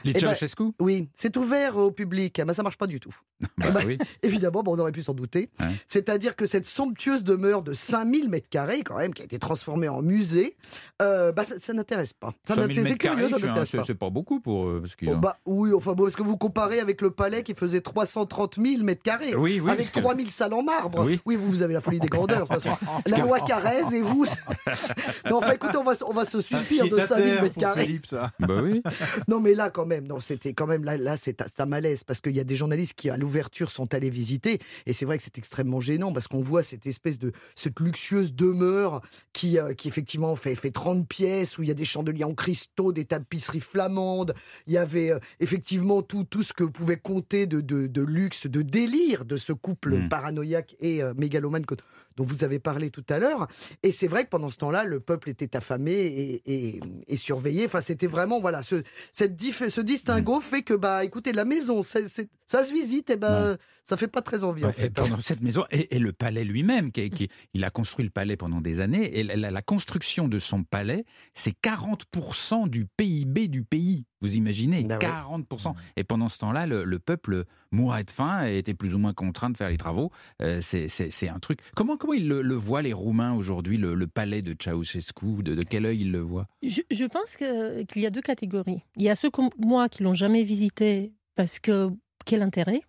Les Eh ben, Ceausescu Oui, c'est ouvert au public, mais ça marche pas du tout. Bah bah, oui. Évidemment, bon, on aurait pu s'en douter. C'est-à-dire que cette somptueuse demeure de 5000 mètres carrés, quand même, qui a été transformée en musée, euh, bah, ça, ça n'intéresse pas. Ça 5000 n'intéresse- pas. c'est pas beaucoup pour eux. Parce Oh, bah, oui, enfin bon, est-ce que vous comparez avec le palais qui faisait 330 000 mètres carrés Oui, oui, Avec parce que- 3000 salles en marbre Oui. vous, vous avez la folie des grandeurs, de toute façon. La loi Carrez et vous. non, enfin, écoutez, on va, on va se suffire de 5000 mètres carrés. Philippe, ça. Bah oui. Non, mais là, quand même, non, c'était quand même là, là, c'est un- malaise parce qu'il y a des journalistes qui, à l'ouverture, sont allés visiter et c'est vrai que c'est extrêmement gênant parce qu'on voit cette espèce de cette luxueuse demeure qui, euh, qui effectivement fait, fait 30 pièces où il y a des chandeliers en cristaux, des tapisseries flamandes. Il y avait euh, effectivement tout, tout ce que pouvait compter de, de, de luxe, de délire de ce couple Mm. paranoïaque et euh, mégalomane que- dont vous avez parlé tout à l'heure. Et c'est vrai que pendant ce temps-là, le peuple était affamé et, et- et surveillé. Enfin, c'était vraiment voilà ce, cette ce distinguo fait que bah écoutez la maison ça se visite et ben ça fait pas très envie en Ouais, et fait. pendant cette maison et, et le palais lui-même, qui, qui- il a construit le palais pendant des années, et la, la- la construction de son palais, c'est 40% du PIB du pays. Vous imaginez? Bah ouais. 40%. Et pendant ce temps-là, le, le peuple mourait de faim et était plus ou moins contraint de faire les travaux. Euh, c'est- un truc. Comment, comment ils le, le voient, les Roumains, aujourd'hui, le, le palais de Ceausescu? De, de quel œil ils le voient Je, je pense qu'il y a deux catégories. Il y a ceux comme moi qui l'ont jamais visité parce que quel intérêt?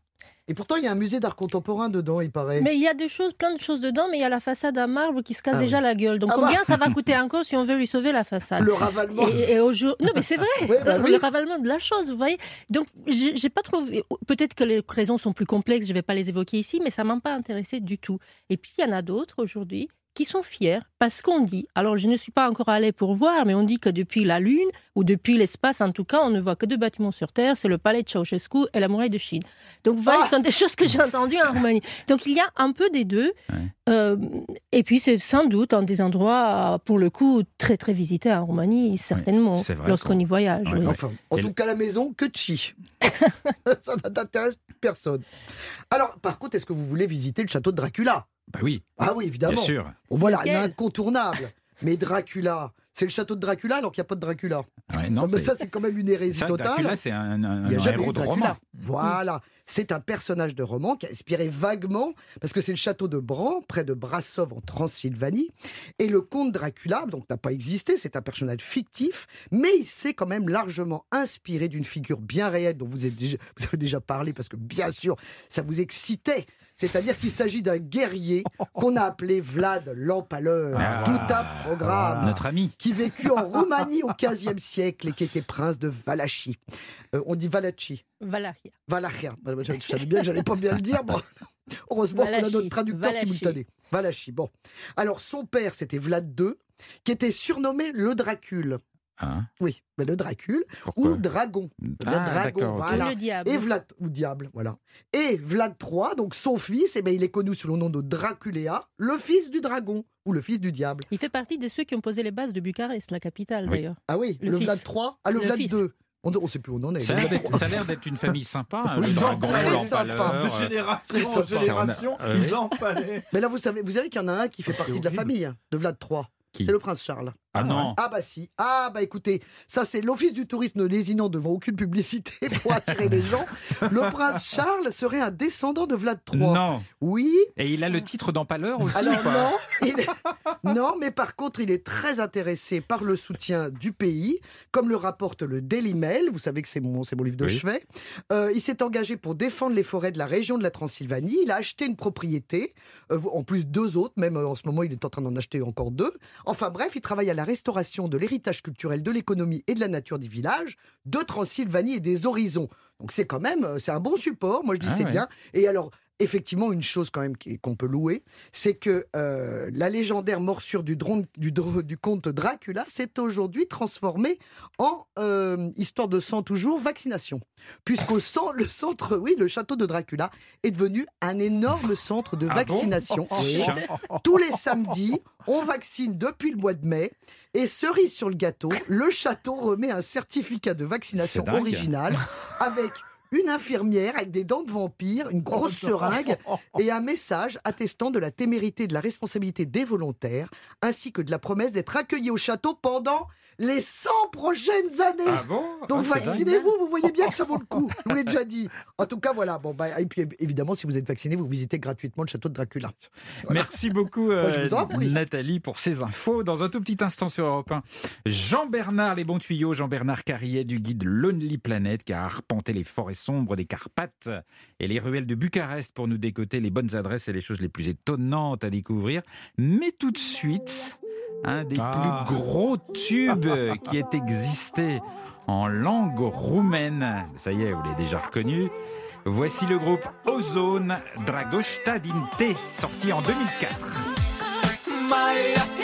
Et pourtant il y a un musée d'art contemporain dedans il paraît. Mais il y a des choses, plein de choses dedans, mais il y a la façade à marbre qui se casse Ah déjà la gueule. Donc Ah bah. combien ça va coûter encore si on veut lui sauver la façade Le ravalement. et, et au jour... Non, mais c'est vrai, bah le, oui. le ravalement de la chose, vous voyez. Donc, j'ai j'ai pas trouvé. Peut-être que les raisons sont plus complexes, je vais pas les évoquer ici, mais ça m'a pas intéressé du tout. Et puis, il y en a d'autres aujourd'hui qui sont fiers parce qu'on dit, alors je ne suis pas encore allée pour voir, mais on dit que depuis la Lune, ou depuis l'espace en tout cas, on ne voit que deux bâtiments sur Terre, c'est le palais de Ceausescu et la muraille de Chine. Donc vous voyez, Ah ce sont des choses que j'ai entendues en Roumanie. Donc il y a un peu des deux. Ouais. Euh, et puis c'est sans doute un des endroits, pour le coup, très très visités en Roumanie, certainement, lorsqu'on y voyage. Ouais, oui. ouais. Enfin, en tout cas, la maison, que de chi. ça n'intéresse personne. Alors, par contre, est-ce que vous voulez visiter le château de Dracula? Bah oui, Ah oui, bien évidemment. sûr. Bon, voilà, Lequel un incontournable. Mais Dracula, c'est le château de Dracula alors qu'il n'y a pas de Dracula. Ouais, non, Ah, mais ça, c'est quand même une hérésie ça, totale. Dracula, c'est un, un- Il n'y a un jamais eu héros de Dracula. roman. Voilà. C'est un personnage de roman qui a inspiré vaguement, parce que c'est le château de Bran, près de Brassov, en Transylvanie. Et le comte Dracula, donc, n'a pas existé, c'est un personnage fictif, mais il s'est quand même largement inspiré d'une figure bien réelle dont vous avez, déjà, vous avez déjà parlé, parce que bien sûr, ça vous excitait. C'est-à-dire qu'il s'agit d'un guerrier qu'on a appelé Vlad l'Empaleur. Ah. Tout un programme Notre ami. qui vécut en Roumanie au XVe siècle et qui était prince de Valachie. Euh, on dit Valachi. Valaria. Valachia. Bah, Je, je savais bien que j'allais pas bien le dire. Bon. Heureusement qu'on a Valachi. notre traducteur Valachi. simultané. Valachi. Bon. Alors, son père, c'était Vlad II, qui était surnommé le Dracule. Hein Oui, mais le Dracule Pourquoi ou Dragon. Le Ah, dragon, voilà. Le diable. Et Vlad, ou diable, voilà. Et Vlad III, donc son fils, eh ben, il est connu sous le nom de Draculéa, le fils du dragon, ou le fils du diable. Il fait partie de ceux qui ont posé les bases de Bucarest, la capitale Oui. d'ailleurs. Ah oui, le, Le Vlad fils. III, ah le, Le Vlad fils. II. On ne sait plus où on en est. Ça a l'air d'être- une famille sympa. hein, Oui, le ils ont dragon, très l'empaleur, sympa. De euh, génération en génération, Euh, ils en. Mais là, vous savez, vous savez qu'il y en a un qui fait C'est partie de la famille de Vlad III. Qui C'est le prince Charles. Ah non. Ah bah si. Ah bah écoutez, ça c'est l'office du tourisme ne lésinant devant aucune publicité pour attirer les gens. Le prince Charles serait un descendant de Vlad III. Non. Oui. Et il a le titre d'empaleur aussi Alors non, est- non, mais par contre, il est très intéressé par le soutien du pays, comme le rapporte le Daily Mail. Vous savez que c'est mon, c'est mon livre de Oui. chevet. Euh, il s'est engagé pour défendre les forêts de la région de la Transylvanie. Il a acheté une propriété, euh, en plus deux autres. Même euh, en ce moment, il est en train d'en acheter encore deux. Enfin bref, il travaille à la restauration de l'héritage culturel, de l'économie et de la nature du village, de Transylvanie et des horizons. Donc c'est quand même, euh, c'est un bon support. Moi je dis Ah c'est ouais. bien. Et alors, effectivement, une chose quand même qu'on peut louer, c'est que euh, la légendaire morsure du, drone, du, du comte Dracula s'est aujourd'hui transformée en euh, histoire de sang toujours vaccination, puisqu'au cent- le centre, oui, le château de Dracula est devenu un énorme centre de Ah bon vaccination. Oh. Tous les samedis, on vaccine depuis le mois de mai. Et cerise sur le gâteau, le château remet un certificat de vaccination original avec une infirmière avec des dents de vampire, une grosse seringue et un message attestant de la témérité et de la responsabilité des volontaires, ainsi que de la promesse d'être accueillis au château pendant les 100 prochaines années. Ah bon? Donc Ah, vaccinez-vous, vous voyez bien que ça vaut le coup. Je vous l'ai déjà dit. En tout cas, voilà. Bon, bah, et puis évidemment, si vous êtes vacciné, vous visitez gratuitement le château de Dracula. Merci beaucoup, Bah, euh. Nathalie, pour ces infos. Dans un tout petit instant sur Europe 1, Jean-Bernard, les bons tuyaux, Jean-Bernard Carrier du guide Lonely Planet, qui a arpenté les forêts sombres des Carpates et les ruelles de Bucarest pour nous décoter les bonnes adresses et les choses les plus étonnantes à découvrir. Mais tout de suite, un des Ah. plus gros tubes qui ait existé en langue roumaine. Ça y est, vous l'avez déjà reconnu. Voici le groupe Ozone Dragosta Dinte, sorti en 2004. Alo,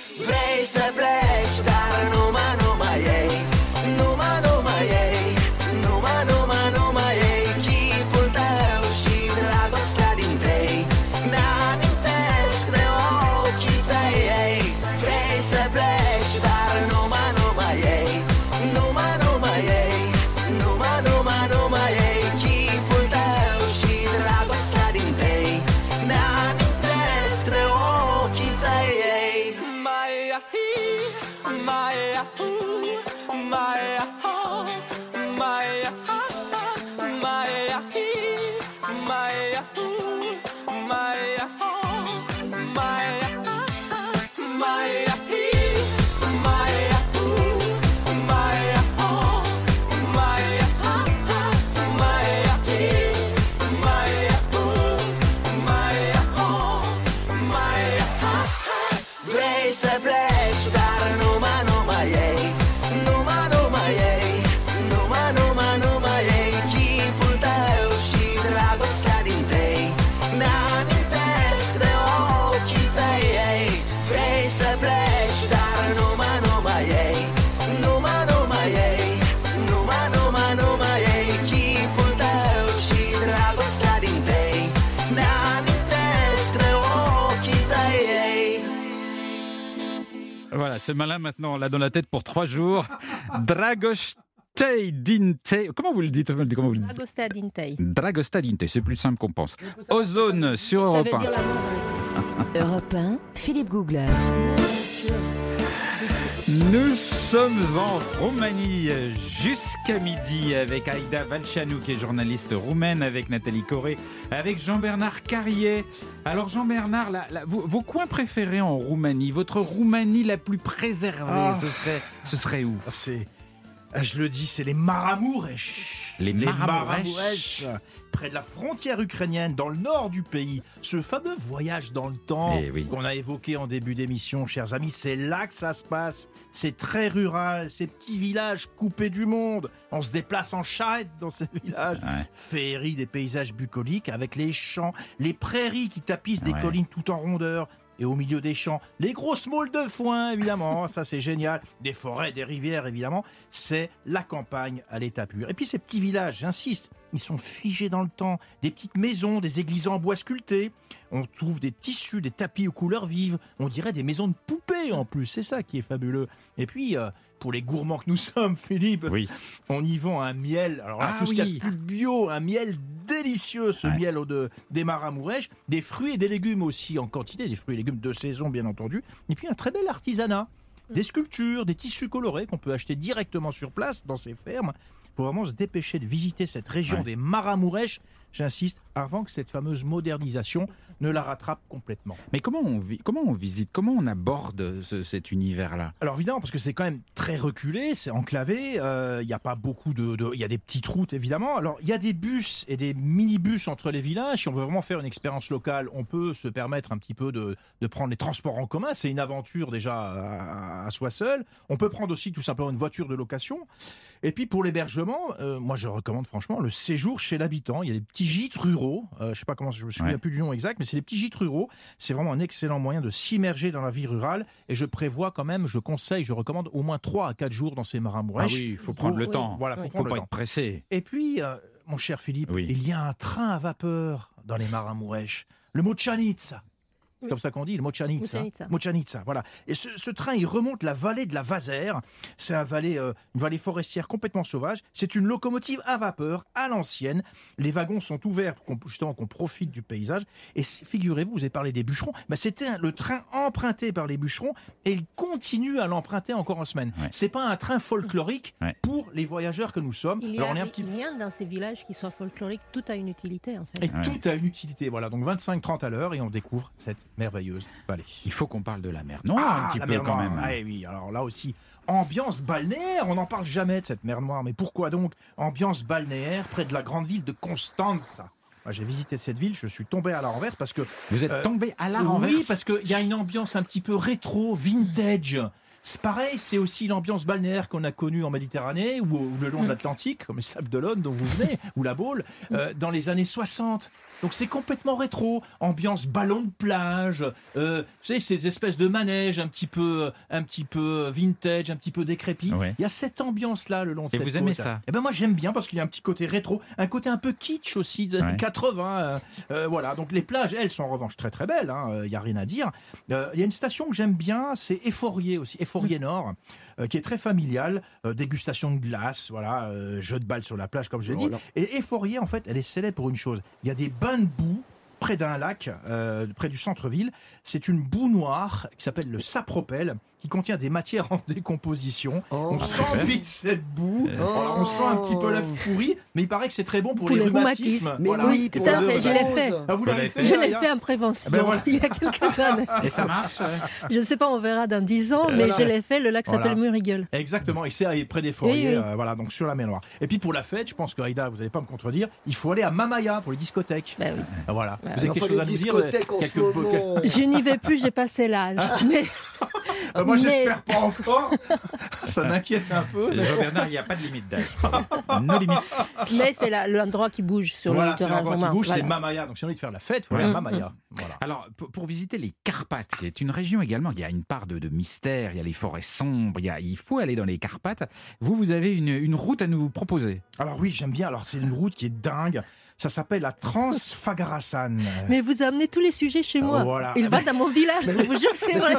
vrei să pleci, dar nu mă, nu mai ei. C'est malin maintenant, on l'a dans la tête pour trois jours. Dragoste Dinte. Comment vous le dites Comment vous le dites Dragostea din tei. Dragosta Dinte, c'est plus simple qu'on pense. Ozone sur Europe veut 1. dire l'amour dans l'équipe. Europe 1, Philippe Googler. Nous sommes en Roumanie jusqu'à midi avec Aïda Valchanou qui est journaliste roumaine, avec Nathalie Corré, avec Jean-Bernard Carrier. Alors Jean-Bernard, la- la- vos, vos coins préférés en Roumanie, votre Roumanie la plus préservée, Ah. ce, serait, ce serait où? C'est, ah, je le dis, c'est les Maramourèches. Les. Maramourèches, près de la frontière ukrainienne, dans le nord du pays. Ce fameux voyage dans le temps Eh oui. qu'on a évoqué en début d'émission, chers amis, c'est là que ça se passe. C'est très rural, ces petits villages coupés du monde. On se déplace en charrette dans ces villages. Ouais. Féerie des paysages bucoliques avec les champs, les prairies qui tapissent des collines tout en rondeur. Et au milieu des champs, les grosses moules de foin, évidemment, ça c'est génial. Des forêts, des rivières, évidemment. C'est la campagne à l'état pur. Et puis ces petits villages, j'insiste, ils sont figés dans le temps. Des petites maisons, des églises en bois sculptés. On trouve des tissus, des tapis aux couleurs vives. On dirait des maisons de poupées en plus. C'est ça qui est fabuleux. Et puis, euh, pour les gourmands que nous sommes, Philippe, Oui. on y vend un miel. Alors là, Ah tout ce qu'il y a de plus bio, un miel délicieux, ce Ouais. miel au de, des Maramourèches, des fruits et des légumes aussi en quantité, des fruits et légumes de saison bien entendu, et puis un très bel artisanat, des sculptures, des tissus colorés qu'on peut acheter directement sur place dans ces fermes. Il faut vraiment se dépêcher de visiter cette région Ouais. des Maramourèches, j'insiste, avant que cette fameuse modernisation ne la rattrape complètement. Mais comment on, comment on visite, comment on aborde ce- cet univers-là? Alors évidemment, parce que c'est quand même très reculé, c'est enclavé, euh, il n'y a pas beaucoup de... de- Il y a des petites routes évidemment. Alors il y a des bus et des minibus entre les villages. Si on veut vraiment faire une expérience locale, on peut se permettre un petit peu de, de prendre les transports en commun. C'est une aventure déjà à, à soi seul. On peut prendre aussi tout simplement une voiture de location. Et puis pour l'hébergement, euh, moi je recommande franchement le séjour chez l'habitant. Il y a des petits gîtes ruraux. Euh, je sais pas comment, je me souviens Ouais. plus du nom exact, mais c'est des petits gîtes ruraux. C'est vraiment un excellent moyen de s'immerger dans la vie rurale. Et je prévois quand même, je conseille, je recommande au moins 3 à 4 jours dans ces Ah Maramourèches. oui, il faut prendre le temps. Voilà, faut Il faut prendre pas temps. être pressé. Et puis, euh, mon cher Philippe, Oui. il y a un train à vapeur dans les Maramourèches. Le Mochanitsa. C'est Oui. comme ça qu'on dit, le Mochanitsa. Mochanitsa. Mochanitsa, voilà. Et ce, ce train, il remonte la vallée de la Vazère. C'est un vallée, euh, une vallée forestière complètement sauvage. C'est une locomotive à vapeur à l'ancienne. Les wagons sont ouverts pour qu'on, justement qu'on profite du paysage. Et figurez-vous, vous avez parlé des bûcherons. Bah, c'était le train emprunté par les bûcherons et il continue à l'emprunter encore en semaine. Ouais. C'est pas un train folklorique Ouais. pour les voyageurs que nous sommes. Il y Alors, a on est un petit rien dans ces villages qui soit folklorique, tout a une utilité en fait. Et Ouais. tout a une utilité. Voilà, donc 25-30 à l'heure et on découvre cette merveilleuse vallée. Il faut qu'on parle de la mer. Non, Ah, un petit la peu mer quand Noire. même. hein. Ah, oui, alors là aussi, ambiance balnéaire. On n'en parle jamais de cette mer Noire. Mais pourquoi donc ambiance balnéaire près de la grande ville de Constanza J'ai visité cette ville, je suis tombé à la renverse parce que Vous êtes Euh, tombé à la oui, renverse parce qu'il y a une ambiance un petit peu rétro, vintage. C'est pareil, c'est aussi l'ambiance balnéaire qu'on a connue en Méditerranée ou, ou le long de l'Atlantique, comme les Sables d'Olonne dont vous venez, ou la Baule, euh, dans les années 60. Donc c'est complètement rétro, ambiance ballon de plage, euh, vous savez ces espèces de manèges un petit peu, un petit peu vintage, un petit peu décrépit. Ouais. Il y a cette ambiance-là le long de Et cette vous aimez côte. ça Eh ben moi j'aime bien parce qu'il y a un petit côté rétro, un côté un peu kitsch aussi des années Ouais. 80. euh, euh, voilà, donc les plages, elles sont en revanche très très belles, il n'y a rien à dire. Euh, Il y a une station que j'aime bien, c'est Efforier aussi, Efforier Nord, euh, qui est très familiale, euh, dégustation de glace, voilà, euh, jeu de balle sur la plage comme je l'ai dit. Voilà. Et Efforier en fait, elle est célèbre pour une chose, il y a des bains de boue près d'un lac, euh, près du centre-ville. C'est une boue noire qui s'appelle le sapropel, qui contient des matières en décomposition. Oh. on sent vite cette boue, Oh. On sent un petit peu l'œuf pourri, mais il paraît que c'est très bon pour, Pour les, les rhumatismes. rhumatismes. Mais Voilà. oui, tout à fait, je l'ai fait. Ah, vous l'avez fait Je l'ai fait en prévention Eh ben voilà. il y a quelques années. Et ça marche euh Je ne sais pas, on verra dans 10 ans, mais Voilà. je l'ai fait. Le lac Voilà. s'appelle Murigueul. Exactement, et c'est près des forêts, Oui, oui. euh, voilà, donc sur la mer Noire. Et puis pour la fête, je pense que Aïda, vous n'allez pas me contredire, il faut aller à Mamaya pour les discothèques. Ben oui. Ah, Voilà. Vous avez quelque chose à nous dire Quelques. Je n'y vais plus, j'ai passé l'âge. Mais Ah, moi, Mais- j'espère pas encore. Ça m'inquiète un peu. mais- Jean-Bernard, il n'y a pas de limite d'âge. No limite. Mais c'est l'endroit qui bouge sur Voilà, le c'est terrain l'endroit qui romain. bouge, c'est. Mamaya. Donc si on de faire la fête, il faut aller à Mamaya. Voilà. Alors, pour, pour visiter les Carpates, qui est une région également, il y a une part de, de mystère, il y a les forêts sombres, il, y a- il faut aller dans les Carpates. Vous, vous avez une, une route à nous proposer? Alors oui, j'aime bien. Alors c'est une route qui est dingue. Ça s'appelle la Transfagarasan. Mais vous amenez tous les sujets chez moi. Voilà. Il va dans mon village, je vous jure que c'est vrai.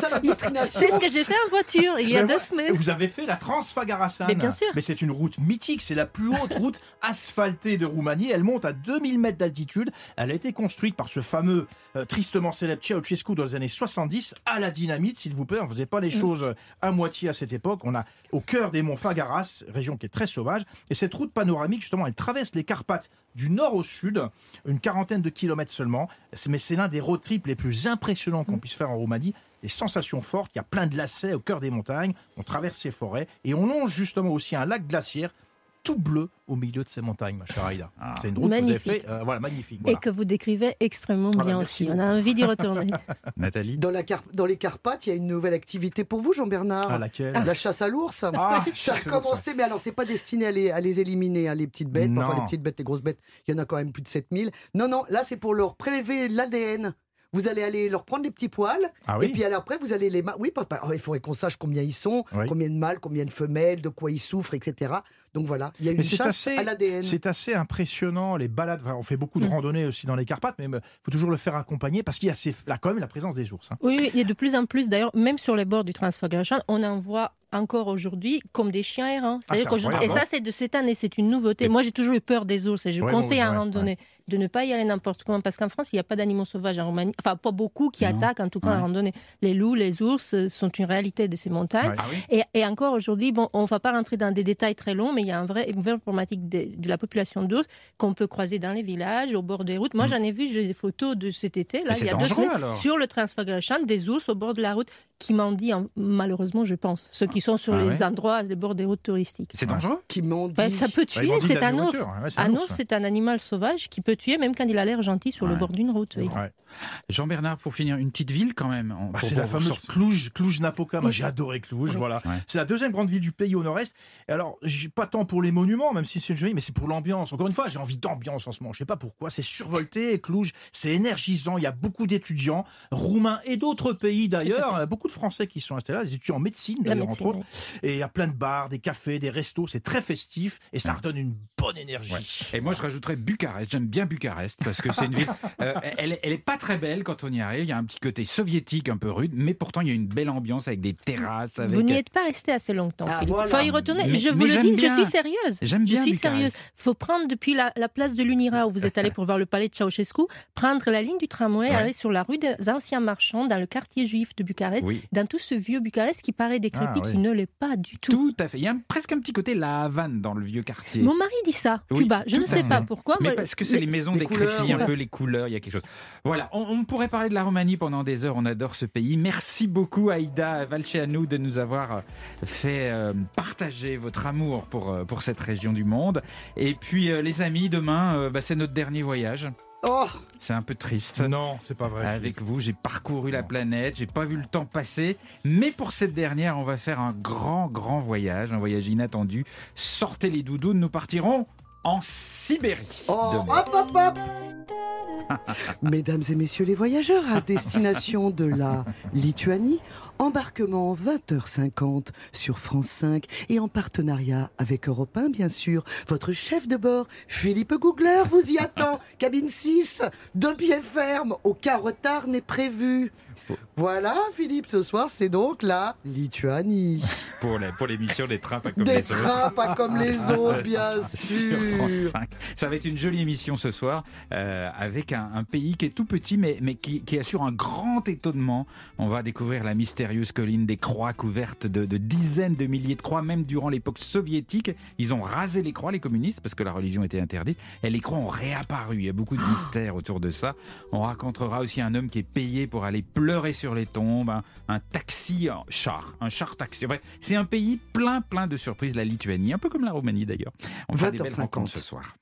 c'est ce que j'ai fait en voiture il y a Mais deux semaines. Vous avez fait la Transfagarasan. Mais bien sûr. Mais c'est une route mythique, c'est la plus haute route asphaltée de Roumanie. Elle monte à 2000 mètres d'altitude. Elle a été construite par ce fameux, euh, tristement célèbre Ceausescu dans les années 70 à la dynamite, s'il vous plaît. On ne faisait pas les choses euh, à moitié à cette époque. On a au cœur des monts Fagaras, région qui est très sauvage. Et cette route panoramique, justement, elle traverse les Carpates du nord au sud, une quarantaine de kilomètres seulement. Mais c'est l'un des road trips les plus impressionnants qu'on puisse faire en Roumanie. Des sensations fortes, il y a plein de lacets au cœur des montagnes, on traverse ces forêts et on longe justement aussi un lac glaciaire tout bleu au milieu de ces montagnes, ma chère Aïda. C'est une route Magnifique. que vous avez fait, euh, voilà, magnifique. Et que vous décrivez extrêmement Voilà, bien merci aussi. On a envie d'y retourner. Nathalie Dans, la Car- dans les Carpates, il y a une nouvelle activité pour vous, Jean-Bernard. À laquelle La chasse à l'ours. Ah, ça a chasse à l'ours. commencé, mais alors c'est pas destiné à les, à les éliminer, hein, les petites bêtes. Enfin, Non. les petites bêtes, les grosses bêtes, il y en a quand même plus de 7000. Non, non, là c'est pour leur prélever l'ADN. Vous allez aller leur prendre les petits poils, Ah oui et puis alors après vous allez les... ma- Oui, papa, oh, il faudrait qu'on sache combien ils sont, Oui. combien de mâles, combien de femelles, de quoi ils souffrent, etc. Donc voilà, il y a une chasse assez- à l'ADN. C'est assez impressionnant, les balades. enfin, on fait beaucoup de Mm. randonnées aussi dans les Carpates, mais il faut toujours le faire accompagner parce qu'il y a ces- là, quand même la présence des ours. hein. Oui, oui, il y a de plus en plus, d'ailleurs, même sur les bords du Transfagration, on en voit encore aujourd'hui comme des chiens errants. Ah, et ça, c'est de cette année, c'est une nouveauté. Et- Moi, j'ai toujours eu peur des ours et je Ouais, conseille à un ouais, randonnée de ne pas y aller n'importe comment parce qu'en France, il n'y a pas d'animaux sauvages en Roumanie. Enfin, pas beaucoup qui Non. attaquent, en tout cas Ouais. en randonnée. Les loups, les ours euh, sont une réalité de ces montagnes. Ouais. Ah oui Et, et encore aujourd'hui, bon, on ne va pas rentrer dans des détails très longs, mais il y a un vrai, une vraie problématique de, de la population d'ours qu'on peut croiser dans les villages, au bord des routes. Moi, Mm. j'en ai vu j'ai des photos de cet été, là, il y a deux semaines, alors. sur le Transfagration, des ours au bord de la route qui m'ont dit, malheureusement, je pense, ceux qui sont sur Ah les ouais endroits, les bords des routes touristiques. C'est dangereux Qui m'ont dit. Ouais, ça peut tuer, c'est un ours. nourriture, ouais, c'est un Un ours, c'est un animal sauvage qui peut tuer même quand il a l'air gentil sur le bord d'une route. oui. Ouais. Jean-Bernard, pour finir, une petite ville quand même. Bah, c'est la fameuse. Cluj, Cluj-Napoca. Moi, j'ai adoré Cluj, voilà. C'est la deuxième grande ville du pays au nord-est. Alors, j'ai pas tant pour les monuments, même si c'est joli, mais c'est pour l'ambiance. Encore une fois, j'ai envie d'ambiance en ce moment. Je sais pas pourquoi. C'est survolté, Cluj. C'est énergisant. Il y a beaucoup d'étudiants, roumains et d'autres pays d'ailleurs. Il y a Beaucoup de Français qui sont installés là, des étudiants en médecine d'ailleurs, entre autres. Et il y a plein de bars, des cafés, des restos. C'est très festif et ça redonne une bonne énergie. Ouais. Et moi, je rajouterais Bucarest. J'aime bien Bucarest parce que c'est une ville. euh, elle, est- elle est pas très belle quand on y arrive. Il y a un petit côté soviétique un peu rude, mais pourtant il y a une belle ambiance avec des terrasses. Avec... Vous n'y êtes pas resté assez longtemps, Ah, Philippe. Il voilà. faut y retourner. Mais- je vous mais le dis, bien. je suis sérieuse. J'aime Je bien suis Bucarest. sérieuse. Il faut prendre depuis la, la place de l'Unira où vous êtes allé pour voir le palais de Ceausescu, prendre la ligne du tramway, Ouais. aller sur la rue des anciens marchands dans le quartier juif de Bucarest, Oui. dans tout ce vieux Bucarest qui paraît décrépit, Ah, oui. qui ne l'est pas du tout. Tout à fait. Il y a un- presque un petit côté la Havane dans le vieux quartier. Mon mari dit ça, Oui, Cuba. Je ne sais pas pourquoi. Mais parce que c'est les maisons les décrépies, couleurs, un ouais. peu les couleurs, il y a quelque chose. Voilà, on, on pourrait parler de la Roumanie pendant des heures, on adore ce pays. Merci beaucoup Aïda Valceanu de nous avoir euh, fait euh, partager votre amour pour, euh, pour cette région du monde. Et puis euh, les amis, demain, euh, bah, c'est notre dernier voyage. Oh, C'est un peu triste. Non, c'est pas vrai. Avec vous, j'ai parcouru la planète, j'ai pas vu le temps passer, mais pour cette dernière, on va faire un grand, grand voyage, un voyage inattendu. Sortez les doudounes, nous partirons en Sibérie. oh, hop, hop, hop. Mesdames et messieurs les voyageurs, à destination de la Lituanie, embarquement 20h50 sur France 5 et en partenariat avec Europe 1, bien sûr. Votre chef de bord, Philippe Googler, vous y attend. Cabine 6, deux pieds fermes, aucun retard n'est prévu. Voilà, Philippe, ce soir, c'est donc la Lituanie. Pour les- pour l'émission des trains pas comme Des les autres. trains pas comme les autres, bien Sur France sûr. 5. Ça va être une jolie émission ce soir euh, avec un, un pays qui est tout petit mais, mais qui, qui assure un grand étonnement. On va découvrir la mystérieuse colline des croix couvertes de, de dizaines de milliers de croix, même durant l'époque soviétique. Ils ont rasé les croix, les communistes, parce que la religion était interdite. Et les croix ont réapparu. Il y a beaucoup de mystères autour de ça. On racontera aussi un homme qui est payé pour aller pleurer sur les tombes, un, un taxi, un char, un char taxi. C'est un pays plein, plein de surprises, la Lituanie, un peu comme la Roumanie d'ailleurs. On va faire des belles 20h50. rencontres ce soir.